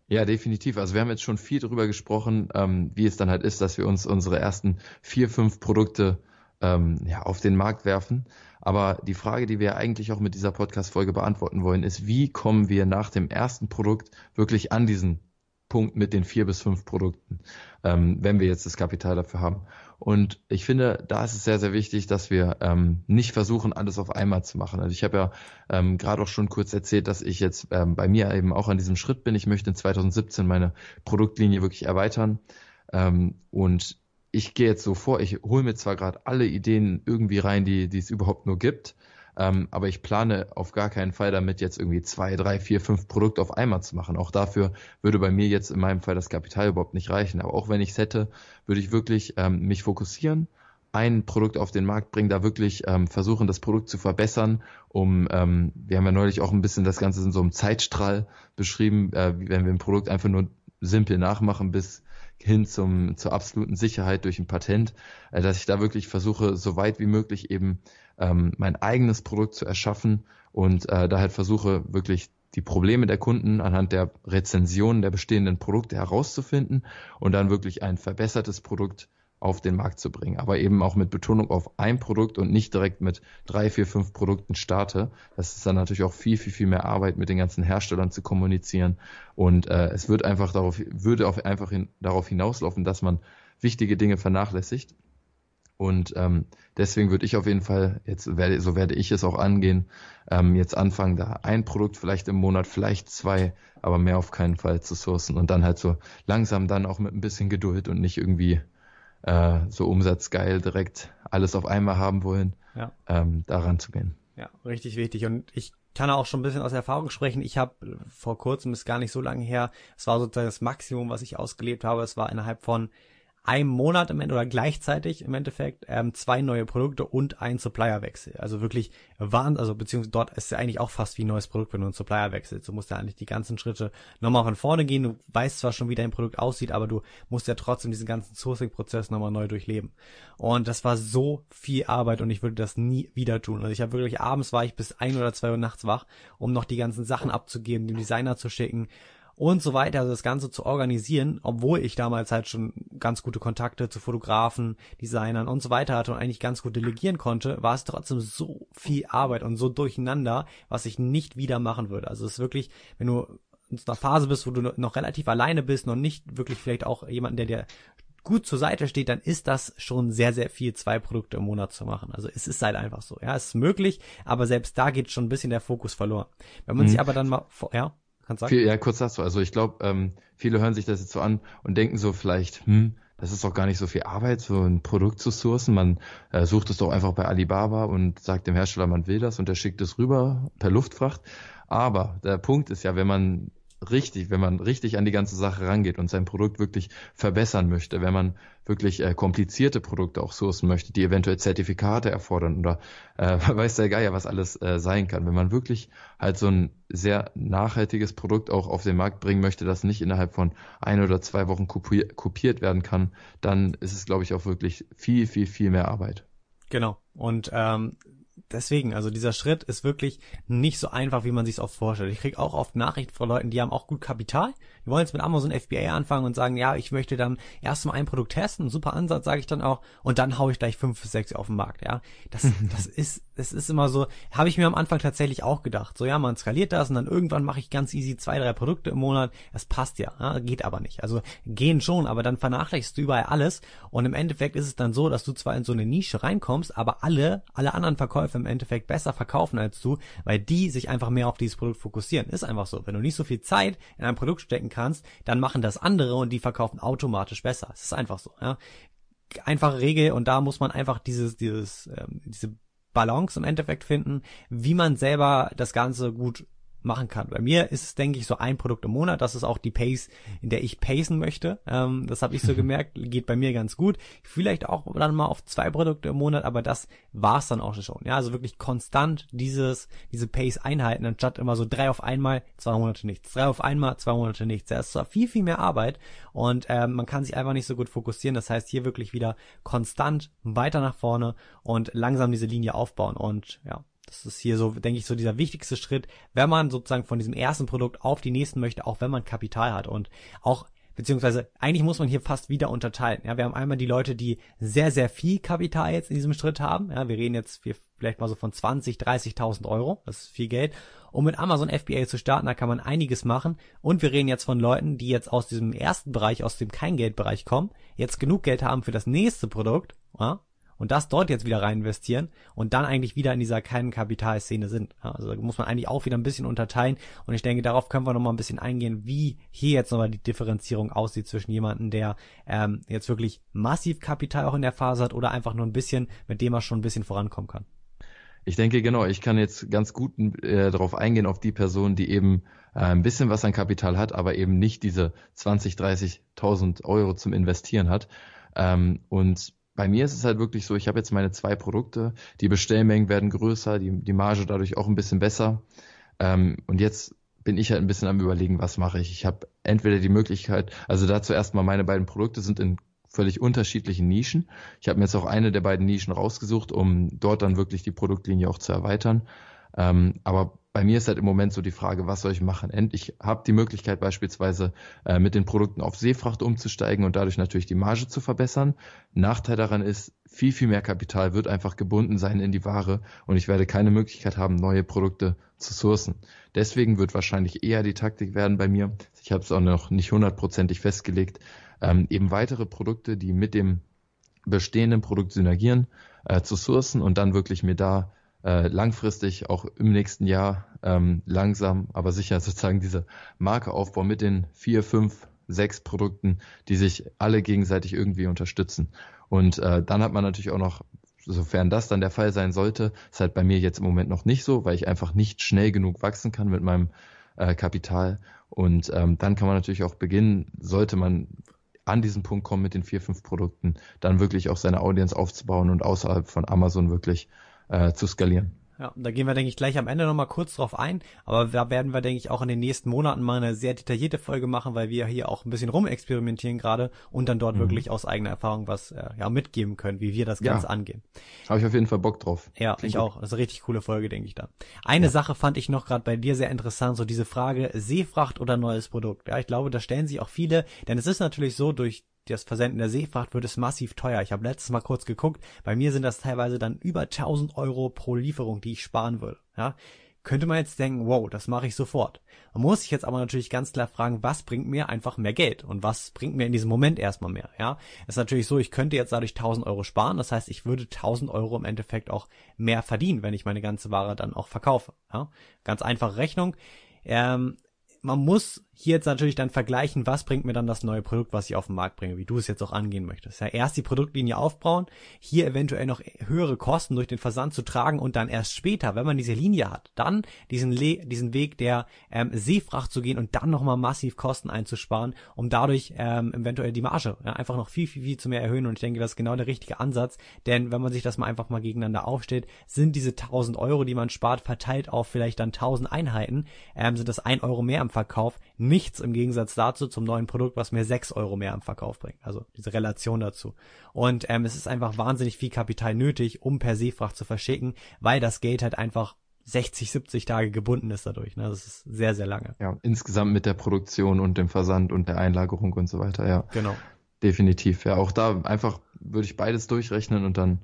Ja, definitiv. Also wir haben jetzt schon viel darüber gesprochen, ähm, wie es dann halt ist, dass wir uns unsere ersten vier, fünf Produkte ähm, ja, auf den Markt werfen. Aber die Frage, die wir eigentlich auch mit dieser Podcast-Folge beantworten wollen, ist, wie kommen wir nach dem ersten Produkt wirklich an diesen Punkt mit den vier bis fünf Produkten, ähm, wenn wir jetzt das Kapital dafür haben. Und ich finde, da ist es sehr, sehr wichtig, dass wir ähm, nicht versuchen, alles auf einmal zu machen. Also ich habe ja ähm, gerade auch schon kurz erzählt, dass ich jetzt ähm, bei mir eben auch an diesem Schritt bin. Ich möchte in 2017 meine Produktlinie wirklich erweitern. Ähm, und ich gehe jetzt so vor, ich hole mir zwar gerade alle Ideen irgendwie rein, die, die es überhaupt nur gibt, ähm, aber ich plane auf gar keinen Fall damit, jetzt irgendwie zwei, drei, vier, fünf Produkte auf einmal zu machen. Auch dafür würde bei mir jetzt in meinem Fall das Kapital überhaupt nicht reichen. Aber auch wenn ich es hätte, würde ich wirklich ähm, mich fokussieren, ein Produkt auf den Markt bringen, da wirklich ähm, versuchen, das Produkt zu verbessern, um, ähm, wir haben ja neulich auch ein bisschen das Ganze in so einem Zeitstrahl beschrieben, äh, wenn wir ein Produkt einfach nur simpel nachmachen bis hin zum, zur absoluten Sicherheit durch ein Patent, äh, dass ich da wirklich versuche, so weit wie möglich eben ähm, mein eigenes Produkt zu erschaffen und äh, da halt versuche wirklich die Probleme der Kunden anhand der Rezensionen der bestehenden Produkte herauszufinden und dann wirklich ein verbessertes Produkt auf den Markt zu bringen. Aber eben auch mit Betonung auf ein Produkt und nicht direkt mit drei, vier, fünf Produkten starte. Das ist dann natürlich auch viel, viel, viel mehr Arbeit mit den ganzen Herstellern zu kommunizieren. Und äh, es wird einfach darauf, würde auf, einfach hin, darauf hinauslaufen, dass man wichtige Dinge vernachlässigt. Und ähm, deswegen würde ich auf jeden Fall, jetzt werde, so werde ich es auch angehen, ähm, jetzt anfangen, da ein Produkt vielleicht im Monat, vielleicht zwei, aber mehr auf keinen Fall zu sourcen und dann halt so langsam dann auch mit ein bisschen Geduld und nicht irgendwie äh, so umsatzgeil direkt alles auf einmal haben wollen, ja. ähm, daran zu gehen. Ja, richtig wichtig. Und ich kann auch schon ein bisschen aus Erfahrung sprechen. Ich habe vor kurzem, ist gar nicht so lange her, es war sozusagen das Maximum, was ich ausgelebt habe. Es war innerhalb von einem Monat im Endeffekt oder gleichzeitig im Endeffekt ähm, zwei neue Produkte und ein Supplierwechsel. Also wirklich waren, also beziehungsweise dort ist ja eigentlich auch fast wie ein neues Produkt, wenn du einen Supplier wechselst. Du musst ja eigentlich die ganzen Schritte nochmal von vorne gehen. Du weißt zwar schon, wie dein Produkt aussieht, aber du musst ja trotzdem diesen ganzen Sourcing-Prozess nochmal neu durchleben. Und das war so viel Arbeit und ich würde das nie wieder tun. Also ich habe wirklich abends war ich bis ein oder zwei Uhr nachts wach, um noch die ganzen Sachen abzugeben, dem Designer zu schicken und so weiter, also das Ganze zu organisieren, obwohl ich damals halt schon ganz gute Kontakte zu Fotografen, Designern und so weiter hatte und eigentlich ganz gut delegieren konnte, war es trotzdem so viel Arbeit und so durcheinander, was ich nicht wieder machen würde. Also es ist wirklich, wenn du in einer Phase bist, wo du noch relativ alleine bist, noch nicht wirklich vielleicht auch jemanden, der dir gut zur Seite steht, dann ist das schon sehr, sehr viel, zwei Produkte im Monat zu machen. Also es ist halt einfach so. Ja, es ist möglich, aber selbst da geht schon ein bisschen der Fokus verloren. Wenn man mhm. sich aber dann mal, ja. Kannst sagen? Viel, ja, kurz dazu. Also ich glaube, ähm, viele hören sich das jetzt so an und denken so vielleicht, hm, das ist doch gar nicht so viel Arbeit, so ein Produkt zu sourcen. Man äh, sucht es doch einfach bei Alibaba und sagt dem Hersteller, man will das und der schickt es rüber per Luftfracht. Aber der Punkt ist ja, wenn man richtig, wenn man richtig an die ganze Sache rangeht und sein Produkt wirklich verbessern möchte, wenn man wirklich äh, komplizierte Produkte auch sourcen möchte, die eventuell Zertifikate erfordern oder äh, weiß der Geier, was alles äh, sein kann. Wenn man wirklich halt so ein sehr nachhaltiges Produkt auch auf den Markt bringen möchte, das nicht innerhalb von ein oder zwei Wochen kopier kopiert werden kann, dann ist es, glaube ich, auch wirklich viel, viel, viel mehr Arbeit. Genau. Und ähm, deswegen, also dieser Schritt ist wirklich nicht so einfach, wie man sich es oft vorstellt. Ich kriege auch oft Nachrichten von Leuten, die haben auch gut Kapital, die wollen jetzt mit Amazon FBA anfangen und sagen, ja, ich möchte dann erstmal ein Produkt testen, super Ansatz, sage ich dann auch, und dann haue ich gleich fünf bis sechs auf den Markt, ja. Das, das ist, das ist immer so, habe ich mir am Anfang tatsächlich auch gedacht. So, ja, man skaliert das und dann irgendwann mache ich ganz easy zwei, drei Produkte im Monat. Das passt ja, ja, geht aber nicht. Also gehen schon, aber dann vernachlässigst du überall alles und im Endeffekt ist es dann so, dass du zwar in so eine Nische reinkommst, aber alle, alle anderen Verkäufer im Endeffekt besser verkaufen als du, weil die sich einfach mehr auf dieses Produkt fokussieren. Ist einfach so. Wenn du nicht so viel Zeit in ein Produkt stecken kannst, dann machen das andere und die verkaufen automatisch besser. Es ist einfach so. Ja. Einfache Regel und da muss man einfach dieses, dieses, ähm, diese Balance im Endeffekt finden, wie man selber das Ganze gut machen kann. Bei mir ist es, denke ich, so ein Produkt im Monat. Das ist auch die Pace, in der ich pacen möchte. Ähm, das habe ich so gemerkt, geht bei mir ganz gut. Vielleicht auch dann mal auf zwei Produkte im Monat, aber das war's dann auch schon. Ja, also wirklich konstant dieses, diese Pace einhalten, anstatt immer so drei auf einmal, zwei Monate nichts. Drei auf einmal, zwei Monate nichts. Ja, ist zwar viel, viel mehr Arbeit und ähm, man kann sich einfach nicht so gut fokussieren. Das heißt, hier wirklich wieder konstant weiter nach vorne und langsam diese Linie aufbauen. Und ja, das ist hier so, denke ich, so dieser wichtigste Schritt, wenn man sozusagen von diesem ersten Produkt auf die nächsten möchte, auch wenn man Kapital hat. Und auch beziehungsweise eigentlich muss man hier fast wieder unterteilen. Ja, wir haben einmal die Leute, die sehr, sehr viel Kapital jetzt in diesem Schritt haben. Ja, wir reden jetzt vielleicht mal so von 20, 30.000 Euro. Das ist viel Geld. Um mit Amazon FBA zu starten, da kann man einiges machen. Und wir reden jetzt von Leuten, die jetzt aus diesem ersten Bereich, aus dem Kein-Geld-Bereich kommen, jetzt genug Geld haben für das nächste Produkt, ja, und das dort jetzt wieder rein investieren und dann eigentlich wieder in dieser keinen Kapitalszene sind. Also da muss man eigentlich auch wieder ein bisschen unterteilen und ich denke, darauf können wir nochmal ein bisschen eingehen, wie hier jetzt nochmal die Differenzierung aussieht zwischen jemandem, der ähm, jetzt wirklich massiv Kapital auch in der Phase hat oder einfach nur ein bisschen, mit dem er schon ein bisschen vorankommen kann. Ich denke, genau, ich kann jetzt ganz gut äh, darauf eingehen, auf die Person, die eben äh, ein bisschen was an Kapital hat, aber eben nicht diese 20, 30.000 Euro zum Investieren hat. Ähm, und bei mir ist es halt wirklich so, ich habe jetzt meine zwei Produkte, die Bestellmengen werden größer, die, die Marge dadurch auch ein bisschen besser. Ähm, und jetzt bin ich halt ein bisschen am überlegen, was mache ich. Ich habe entweder die Möglichkeit, also dazu erstmal meine beiden Produkte sind in völlig unterschiedlichen Nischen. Ich habe mir jetzt auch eine der beiden Nischen rausgesucht, um dort dann wirklich die Produktlinie auch zu erweitern. Ähm, aber bei mir ist halt im Moment so die Frage, was soll ich machen? Ich habe die Möglichkeit beispielsweise äh, mit den Produkten auf Seefracht umzusteigen und dadurch natürlich die Marge zu verbessern. Nachteil daran ist, viel, viel mehr Kapital wird einfach gebunden sein in die Ware und ich werde keine Möglichkeit haben, neue Produkte zu sourcen. Deswegen wird wahrscheinlich eher die Taktik werden bei mir, ich habe es auch noch nicht hundertprozentig festgelegt, ähm, eben weitere Produkte, die mit dem bestehenden Produkt synergieren, äh, zu sourcen und dann wirklich mir da äh, langfristig auch im nächsten Jahr ähm, langsam, aber sicher sozusagen diese Marke aufbauen mit den vier, fünf, sechs Produkten, die sich alle gegenseitig irgendwie unterstützen. Und äh, dann hat man natürlich auch noch, sofern das dann der Fall sein sollte, ist halt bei mir jetzt im Moment noch nicht so, weil ich einfach nicht schnell genug wachsen kann mit meinem äh, Kapital. Und ähm, dann kann man natürlich auch beginnen, sollte man an diesen Punkt kommen mit den vier, fünf Produkten, dann wirklich auch seine Audience aufzubauen und außerhalb von Amazon wirklich äh, zu skalieren. Ja, da gehen wir, denke ich, gleich am Ende nochmal kurz drauf ein. Aber da werden wir, denke ich, auch in den nächsten Monaten mal eine sehr detaillierte Folge machen, weil wir hier auch ein bisschen rumexperimentieren gerade und dann dort mhm. wirklich aus eigener Erfahrung was äh, ja mitgeben können, wie wir das Ganze ja. angehen. Habe ich auf jeden Fall Bock drauf. Ja, Klingt ich gut. auch. Das ist eine richtig coole Folge, denke ich da. Eine ja. Sache fand ich noch gerade bei dir sehr interessant, so diese Frage Seefracht oder neues Produkt. Ja, ich glaube, da stellen sich auch viele, denn es ist natürlich so, durch das Versenden der Seefracht wird es massiv teuer. Ich habe letztes Mal kurz geguckt. Bei mir sind das teilweise dann über 1000 Euro pro Lieferung, die ich sparen würde. Ja, könnte man jetzt denken, wow, das mache ich sofort. Man muss sich jetzt aber natürlich ganz klar fragen, was bringt mir einfach mehr Geld und was bringt mir in diesem Moment erstmal mehr, ja? Es ist natürlich so, ich könnte jetzt dadurch 1000 Euro sparen, das heißt, ich würde 1000 Euro im Endeffekt auch mehr verdienen, wenn ich meine ganze Ware dann auch verkaufe, ja? Ganz einfache Rechnung. Ähm, man muss hier jetzt natürlich dann vergleichen, was bringt mir dann das neue Produkt, was ich auf den Markt bringe, wie du es jetzt auch angehen möchtest. Ja, erst die Produktlinie aufbauen, hier eventuell noch höhere Kosten durch den Versand zu tragen und dann erst später, wenn man diese Linie hat, dann diesen, Le diesen Weg der ähm, Seefracht zu gehen und dann nochmal massiv Kosten einzusparen, um dadurch ähm, eventuell die Marge ja, einfach noch viel, viel, viel zu mehr erhöhen. Und ich denke, das ist genau der richtige Ansatz, denn wenn man sich das mal einfach mal gegeneinander aufsteht, sind diese 1000 Euro, die man spart, verteilt auf vielleicht dann 1000 Einheiten, ähm, sind das 1 Euro mehr am Verkauf, nichts im Gegensatz dazu zum neuen Produkt, was mir sechs Euro mehr am Verkauf bringt. Also diese Relation dazu. Und ähm, es ist einfach wahnsinnig viel Kapital nötig, um per Seefracht zu verschicken, weil das Geld halt einfach 60, 70 Tage gebunden ist dadurch. Ne? Das ist sehr, sehr lange. Ja, insgesamt mit der Produktion und dem Versand und der Einlagerung und so weiter, ja. Genau. Definitiv. Ja, auch da einfach würde ich beides durchrechnen und dann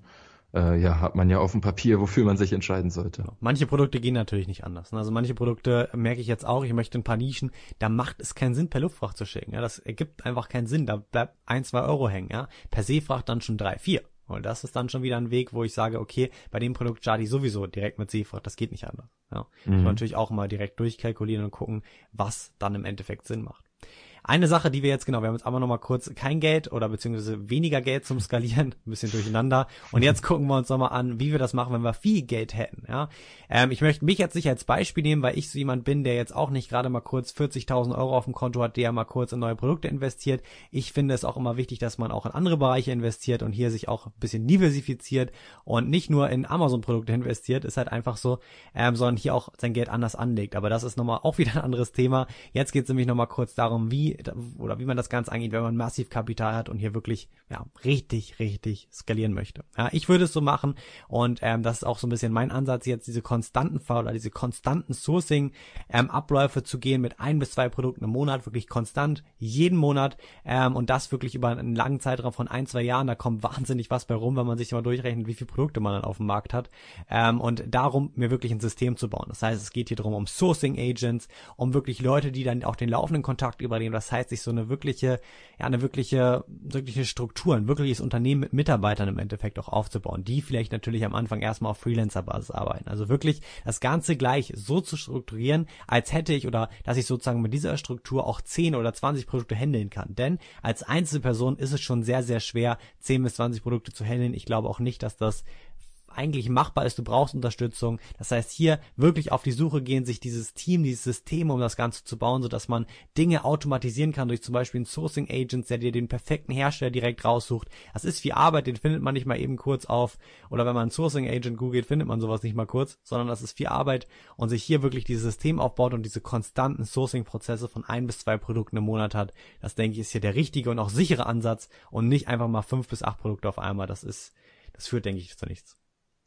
äh, ja, hat man ja auf dem Papier, wofür man sich entscheiden sollte. Genau. Manche Produkte gehen natürlich nicht anders. Ne? Also manche Produkte merke ich jetzt auch, ich möchte ein paar Nischen, da macht es keinen Sinn, per Luftfracht zu schicken. Ja? Das ergibt einfach keinen Sinn. Da bleibt ein, zwei Euro hängen. Ja? Per Seefracht dann schon drei, vier. Und das ist dann schon wieder ein Weg, wo ich sage, okay, bei dem Produkt starte ich sowieso direkt mit Seefracht. Das geht nicht anders. Ja? Mhm. Ich muss natürlich auch mal direkt durchkalkulieren und gucken, was dann im Endeffekt Sinn macht. Eine Sache, die wir jetzt, genau, wir haben jetzt aber nochmal kurz kein Geld oder beziehungsweise weniger Geld zum Skalieren, ein bisschen durcheinander. Und jetzt gucken wir uns nochmal an, wie wir das machen, wenn wir viel Geld hätten. Ja, ähm, Ich möchte mich jetzt nicht als Beispiel nehmen, weil ich so jemand bin, der jetzt auch nicht gerade mal kurz 40.000 Euro auf dem Konto hat, der mal kurz in neue Produkte investiert. Ich finde es auch immer wichtig, dass man auch in andere Bereiche investiert und hier sich auch ein bisschen diversifiziert und nicht nur in Amazon-Produkte investiert, ist halt einfach so, ähm, sondern hier auch sein Geld anders anlegt. Aber das ist nochmal auch wieder ein anderes Thema. Jetzt geht es nämlich nochmal kurz darum, wie oder wie man das Ganze angeht, wenn man massiv Kapital hat und hier wirklich ja richtig, richtig skalieren möchte. Ja, ich würde es so machen und ähm, das ist auch so ein bisschen mein Ansatz, jetzt diese konstanten oder diese konstanten Sourcing-Abläufe ähm, zu gehen mit ein bis zwei Produkten im Monat, wirklich konstant, jeden Monat ähm, und das wirklich über einen langen Zeitraum von ein, zwei Jahren. Da kommt wahnsinnig was bei rum, wenn man sich mal durchrechnet, wie viele Produkte man dann auf dem Markt hat. Ähm, und darum, mir wirklich ein System zu bauen. Das heißt, es geht hier darum, um Sourcing Agents, um wirklich Leute, die dann auch den laufenden Kontakt übernehmen. Das heißt, sich so eine wirkliche, ja, eine wirkliche, wirkliche Struktur, ein wirkliches Unternehmen mit Mitarbeitern im Endeffekt auch aufzubauen, die vielleicht natürlich am Anfang erstmal auf Freelancer-Basis arbeiten. Also wirklich das Ganze gleich so zu strukturieren, als hätte ich oder dass ich sozusagen mit dieser Struktur auch 10 oder 20 Produkte handeln kann. Denn als Einzelperson ist es schon sehr, sehr schwer, 10 bis 20 Produkte zu handeln. Ich glaube auch nicht, dass das eigentlich machbar ist, du brauchst Unterstützung. Das heißt, hier wirklich auf die Suche gehen, sich dieses Team, dieses System, um das Ganze zu bauen, sodass man Dinge automatisieren kann durch zum Beispiel einen Sourcing Agent, der dir den perfekten Hersteller direkt raussucht. Das ist viel Arbeit, den findet man nicht mal eben kurz auf. Oder wenn man einen Sourcing Agent googelt, findet man sowas nicht mal kurz, sondern das ist viel Arbeit und sich hier wirklich dieses System aufbaut und diese konstanten Sourcing-Prozesse von ein bis zwei Produkten im Monat hat. Das denke ich ist hier der richtige und auch sichere Ansatz und nicht einfach mal fünf bis acht Produkte auf einmal. Das ist, das führt, denke ich, zu nichts.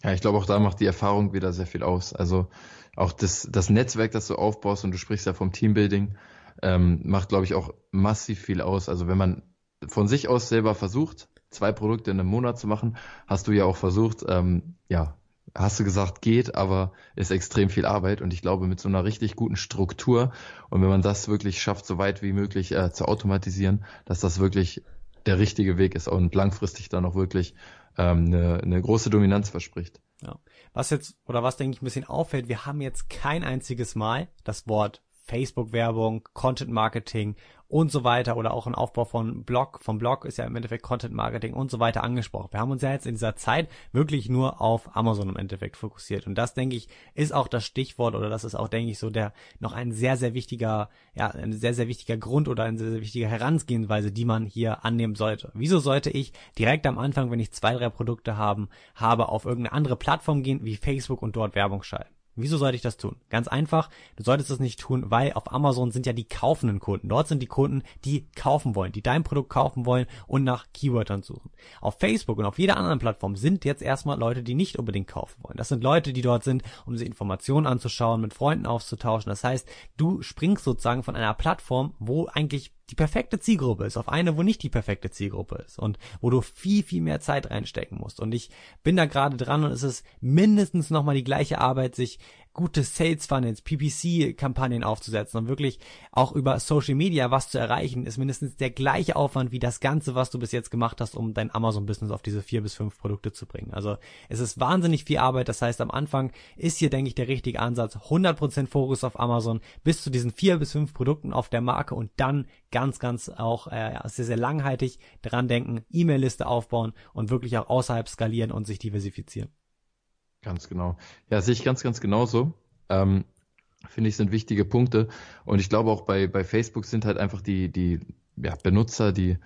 Ja, ich glaube auch da macht die Erfahrung wieder sehr viel aus. Also auch das, das Netzwerk, das du aufbaust und du sprichst ja vom Teambuilding, ähm, macht, glaube ich, auch massiv viel aus. Also wenn man von sich aus selber versucht, zwei Produkte in einem Monat zu machen, hast du ja auch versucht, ähm, ja, hast du gesagt, geht, aber ist extrem viel Arbeit und ich glaube mit so einer richtig guten Struktur und wenn man das wirklich schafft, so weit wie möglich äh, zu automatisieren, dass das wirklich der richtige Weg ist und langfristig dann auch wirklich ähm, eine, eine große Dominanz verspricht. Ja. Was jetzt, oder was denke ich ein bisschen auffällt, wir haben jetzt kein einziges Mal das Wort Facebook-Werbung, Content-Marketing und so weiter oder auch ein Aufbau von Blog, vom Blog ist ja im Endeffekt Content Marketing und so weiter angesprochen. Wir haben uns ja jetzt in dieser Zeit wirklich nur auf Amazon im Endeffekt fokussiert und das denke ich ist auch das Stichwort oder das ist auch denke ich so der noch ein sehr sehr wichtiger ja ein sehr sehr wichtiger Grund oder eine sehr sehr wichtige Herangehensweise, die man hier annehmen sollte. Wieso sollte ich direkt am Anfang, wenn ich zwei drei Produkte haben habe, auf irgendeine andere Plattform gehen wie Facebook und dort Werbung schalten? Wieso sollte ich das tun? Ganz einfach, du solltest das nicht tun, weil auf Amazon sind ja die kaufenden Kunden. Dort sind die Kunden, die kaufen wollen, die dein Produkt kaufen wollen und nach Keywordern suchen. Auf Facebook und auf jeder anderen Plattform sind jetzt erstmal Leute, die nicht unbedingt kaufen wollen. Das sind Leute, die dort sind, um sich Informationen anzuschauen, mit Freunden auszutauschen. Das heißt, du springst sozusagen von einer Plattform, wo eigentlich die perfekte Zielgruppe ist, auf eine, wo nicht die perfekte Zielgruppe ist und wo du viel, viel mehr Zeit reinstecken musst. Und ich bin da gerade dran und es ist mindestens nochmal die gleiche Arbeit, sich gute Sales Funnels, PPC-Kampagnen aufzusetzen und wirklich auch über Social Media was zu erreichen, ist mindestens der gleiche Aufwand wie das Ganze, was du bis jetzt gemacht hast, um dein Amazon-Business auf diese vier bis fünf Produkte zu bringen. Also es ist wahnsinnig viel Arbeit. Das heißt, am Anfang ist hier, denke ich, der richtige Ansatz. 100% Fokus auf Amazon bis zu diesen vier bis fünf Produkten auf der Marke und dann ganz, ganz auch äh, sehr, sehr langhaltig dran denken, E-Mail-Liste aufbauen und wirklich auch außerhalb skalieren und sich diversifizieren. Ganz genau. Ja, sehe ich ganz, ganz genauso. Ähm, Finde ich, sind wichtige Punkte. Und ich glaube auch bei, bei Facebook sind halt einfach die, die ja, Benutzer, die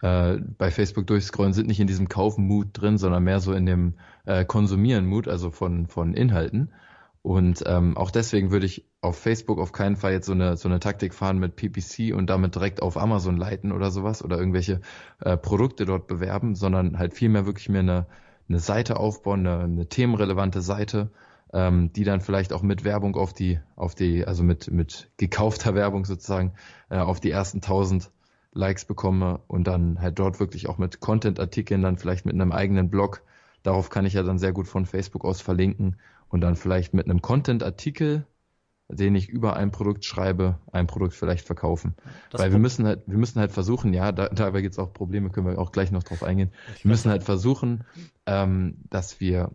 äh, bei Facebook durchscrollen, sind nicht in diesem Kaufen-Mut drin, sondern mehr so in dem äh, Konsumieren-Mut, also von, von Inhalten. Und ähm, auch deswegen würde ich auf Facebook auf keinen Fall jetzt so eine, so eine Taktik fahren mit PPC und damit direkt auf Amazon leiten oder sowas oder irgendwelche äh, Produkte dort bewerben, sondern halt vielmehr wirklich mir eine, eine Seite aufbauen, eine, eine themenrelevante Seite, ähm, die dann vielleicht auch mit Werbung auf die, auf die, also mit, mit gekaufter Werbung sozusagen, äh, auf die ersten tausend Likes bekomme und dann halt dort wirklich auch mit Content-Artikeln, dann vielleicht mit einem eigenen Blog. Darauf kann ich ja dann sehr gut von Facebook aus verlinken und dann vielleicht mit einem Content-Artikel den ich über ein Produkt schreibe, ein Produkt vielleicht verkaufen. Das Weil wir müssen halt, wir müssen halt versuchen, ja, da, dabei gibt es auch Probleme, können wir auch gleich noch drauf eingehen. Wir müssen halt versuchen, ähm, dass wir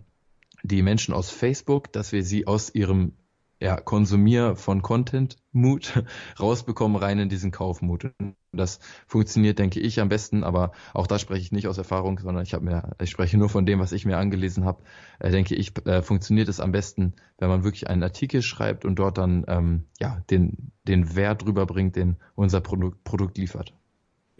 die Menschen aus Facebook, dass wir sie aus ihrem ja, Konsumier von Content Mut rausbekommen, rein in diesen Kaufmut. Das funktioniert, denke ich, am besten, aber auch da spreche ich nicht aus Erfahrung, sondern ich habe mir, ich spreche nur von dem, was ich mir angelesen habe. Äh, denke ich, äh, funktioniert es am besten, wenn man wirklich einen Artikel schreibt und dort dann ähm, ja den den Wert rüberbringt, den unser Produkt, Produkt liefert.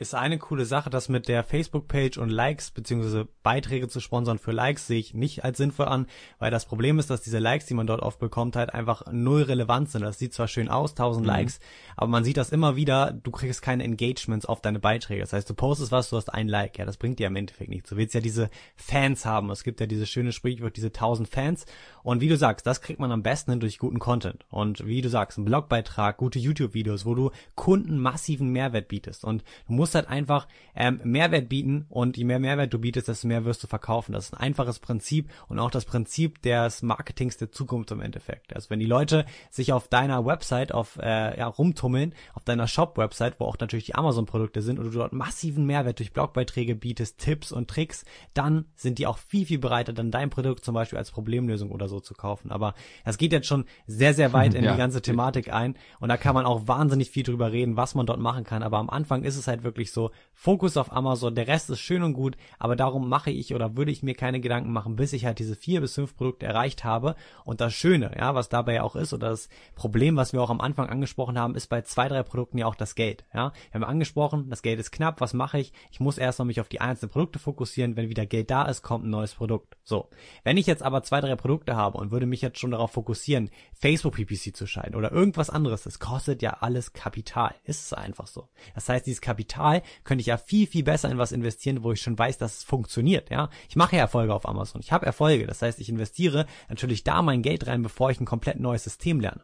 Ist eine coole Sache, das mit der Facebook-Page und Likes beziehungsweise Beiträge zu sponsern für Likes sehe ich nicht als sinnvoll an, weil das Problem ist, dass diese Likes, die man dort oft bekommt, halt einfach null relevant sind. Das sieht zwar schön aus, 1000 mhm. Likes, aber man sieht das immer wieder, du kriegst keine Engagements auf deine Beiträge. Das heißt, du postest was, du hast ein Like. Ja, das bringt dir im Endeffekt nichts. Du willst ja diese Fans haben. Es gibt ja diese schöne Sprichwort, diese 1000 Fans. Und wie du sagst, das kriegt man am besten durch guten Content. Und wie du sagst, ein Blogbeitrag, gute YouTube-Videos, wo du Kunden massiven Mehrwert bietest. Und du musst musst halt einfach ähm, Mehrwert bieten und je mehr Mehrwert du bietest, desto mehr wirst du verkaufen. Das ist ein einfaches Prinzip und auch das Prinzip des Marketings der Zukunft im Endeffekt. Also wenn die Leute sich auf deiner Website auf äh, ja, rumtummeln, auf deiner Shop-Website, wo auch natürlich die Amazon-Produkte sind und du dort massiven Mehrwert durch Blogbeiträge bietest, Tipps und Tricks, dann sind die auch viel, viel bereiter, dann dein Produkt zum Beispiel als Problemlösung oder so zu kaufen. Aber das geht jetzt schon sehr, sehr weit in ja. die ganze Thematik ein und da kann man auch wahnsinnig viel drüber reden, was man dort machen kann. Aber am Anfang ist es halt wirklich wirklich so, Fokus auf Amazon, der Rest ist schön und gut, aber darum mache ich oder würde ich mir keine Gedanken machen, bis ich halt diese vier bis fünf Produkte erreicht habe. Und das Schöne, ja, was dabei auch ist, oder das Problem, was wir auch am Anfang angesprochen haben, ist bei zwei, drei Produkten ja auch das Geld. Ja, wir haben angesprochen, das Geld ist knapp, was mache ich? Ich muss erst noch mich auf die einzelnen Produkte fokussieren. Wenn wieder Geld da ist, kommt ein neues Produkt. So. Wenn ich jetzt aber zwei, drei Produkte habe und würde mich jetzt schon darauf fokussieren, Facebook PPC zu schalten oder irgendwas anderes, das kostet ja alles Kapital. Ist es einfach so. Das heißt, dieses Kapital Kapital könnte ich ja viel, viel besser in was investieren, wo ich schon weiß, dass es funktioniert, ja. Ich mache ja Erfolge auf Amazon. Ich habe Erfolge. Das heißt, ich investiere natürlich da mein Geld rein, bevor ich ein komplett neues System lerne.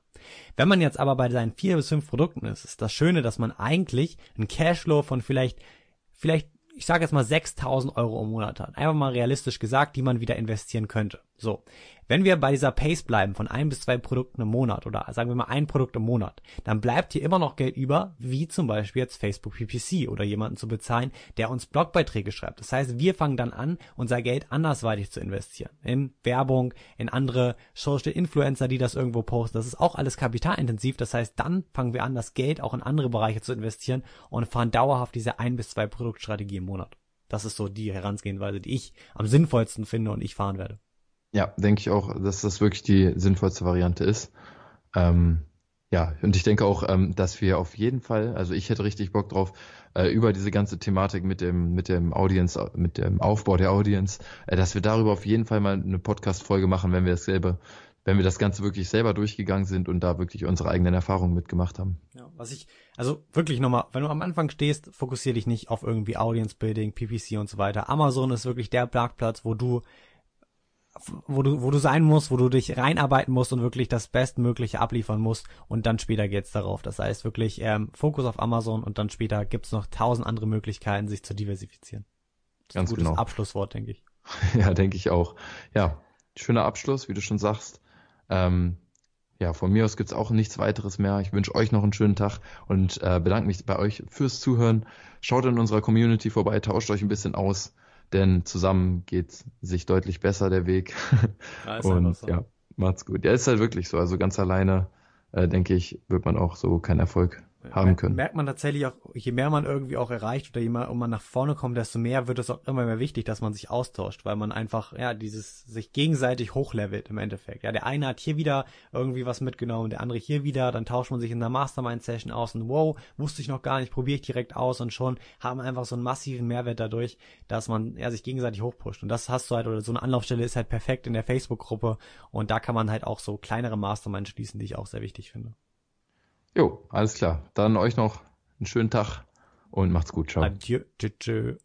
Wenn man jetzt aber bei seinen vier bis fünf Produkten ist, ist das Schöne, dass man eigentlich einen Cashflow von vielleicht, vielleicht ich sage jetzt mal 6000 Euro im Monat hat. Einfach mal realistisch gesagt, die man wieder investieren könnte. So. Wenn wir bei dieser Pace bleiben von ein bis zwei Produkten im Monat oder sagen wir mal ein Produkt im Monat, dann bleibt hier immer noch Geld über, wie zum Beispiel jetzt Facebook PPC oder jemanden zu bezahlen, der uns Blogbeiträge schreibt. Das heißt, wir fangen dann an, unser Geld andersweitig zu investieren. In Werbung, in andere Social Influencer, die das irgendwo posten. Das ist auch alles kapitalintensiv. Das heißt, dann fangen wir an, das Geld auch in andere Bereiche zu investieren und fahren dauerhaft diese ein bis zwei Produktstrategie im Monat. Das ist so die Herangehensweise, die ich am sinnvollsten finde und ich fahren werde. Ja, denke ich auch, dass das wirklich die sinnvollste Variante ist. Ähm, ja, und ich denke auch, ähm, dass wir auf jeden Fall, also ich hätte richtig Bock drauf, äh, über diese ganze Thematik mit dem, mit dem Audience, mit dem Aufbau der Audience, äh, dass wir darüber auf jeden Fall mal eine Podcast-Folge machen, wenn wir das selber, wenn wir das Ganze wirklich selber durchgegangen sind und da wirklich unsere eigenen Erfahrungen mitgemacht haben. Ja, was ich, also wirklich nochmal, wenn du am Anfang stehst, fokussier dich nicht auf irgendwie Audience Building, PPC und so weiter. Amazon ist wirklich der Marktplatz, wo du wo du, wo du sein musst, wo du dich reinarbeiten musst und wirklich das Bestmögliche abliefern musst und dann später geht's darauf. Das heißt wirklich ähm, Fokus auf Amazon und dann später gibt's noch tausend andere Möglichkeiten, sich zu diversifizieren. Das Ganz ist ein gutes genau. Abschlusswort, denke ich. ja, denke ich auch. Ja, schöner Abschluss, wie du schon sagst. Ähm, ja, von mir aus gibt's auch nichts weiteres mehr. Ich wünsche euch noch einen schönen Tag und äh, bedanke mich bei euch fürs Zuhören. Schaut in unserer Community vorbei, tauscht euch ein bisschen aus denn zusammen geht sich deutlich besser der Weg. Ja, und so. ja, macht's gut. Ja, ist halt wirklich so. Also ganz alleine, äh, denke ich, wird man auch so keinen Erfolg haben können. Merkt man tatsächlich auch, je mehr man irgendwie auch erreicht oder je mehr man nach vorne kommt, desto mehr wird es auch immer mehr wichtig, dass man sich austauscht, weil man einfach, ja, dieses sich gegenseitig hochlevelt im Endeffekt. Ja, der eine hat hier wieder irgendwie was mitgenommen, der andere hier wieder, dann tauscht man sich in der Mastermind-Session aus und wow, wusste ich noch gar nicht, probiere ich direkt aus und schon haben einfach so einen massiven Mehrwert dadurch, dass man ja sich gegenseitig hochpusht. Und das hast du halt, oder so eine Anlaufstelle ist halt perfekt in der Facebook-Gruppe und da kann man halt auch so kleinere Mastermind schließen, die ich auch sehr wichtig finde. Jo, alles klar. Dann euch noch einen schönen Tag und macht's gut. Ciao. Adieu. Tschüss.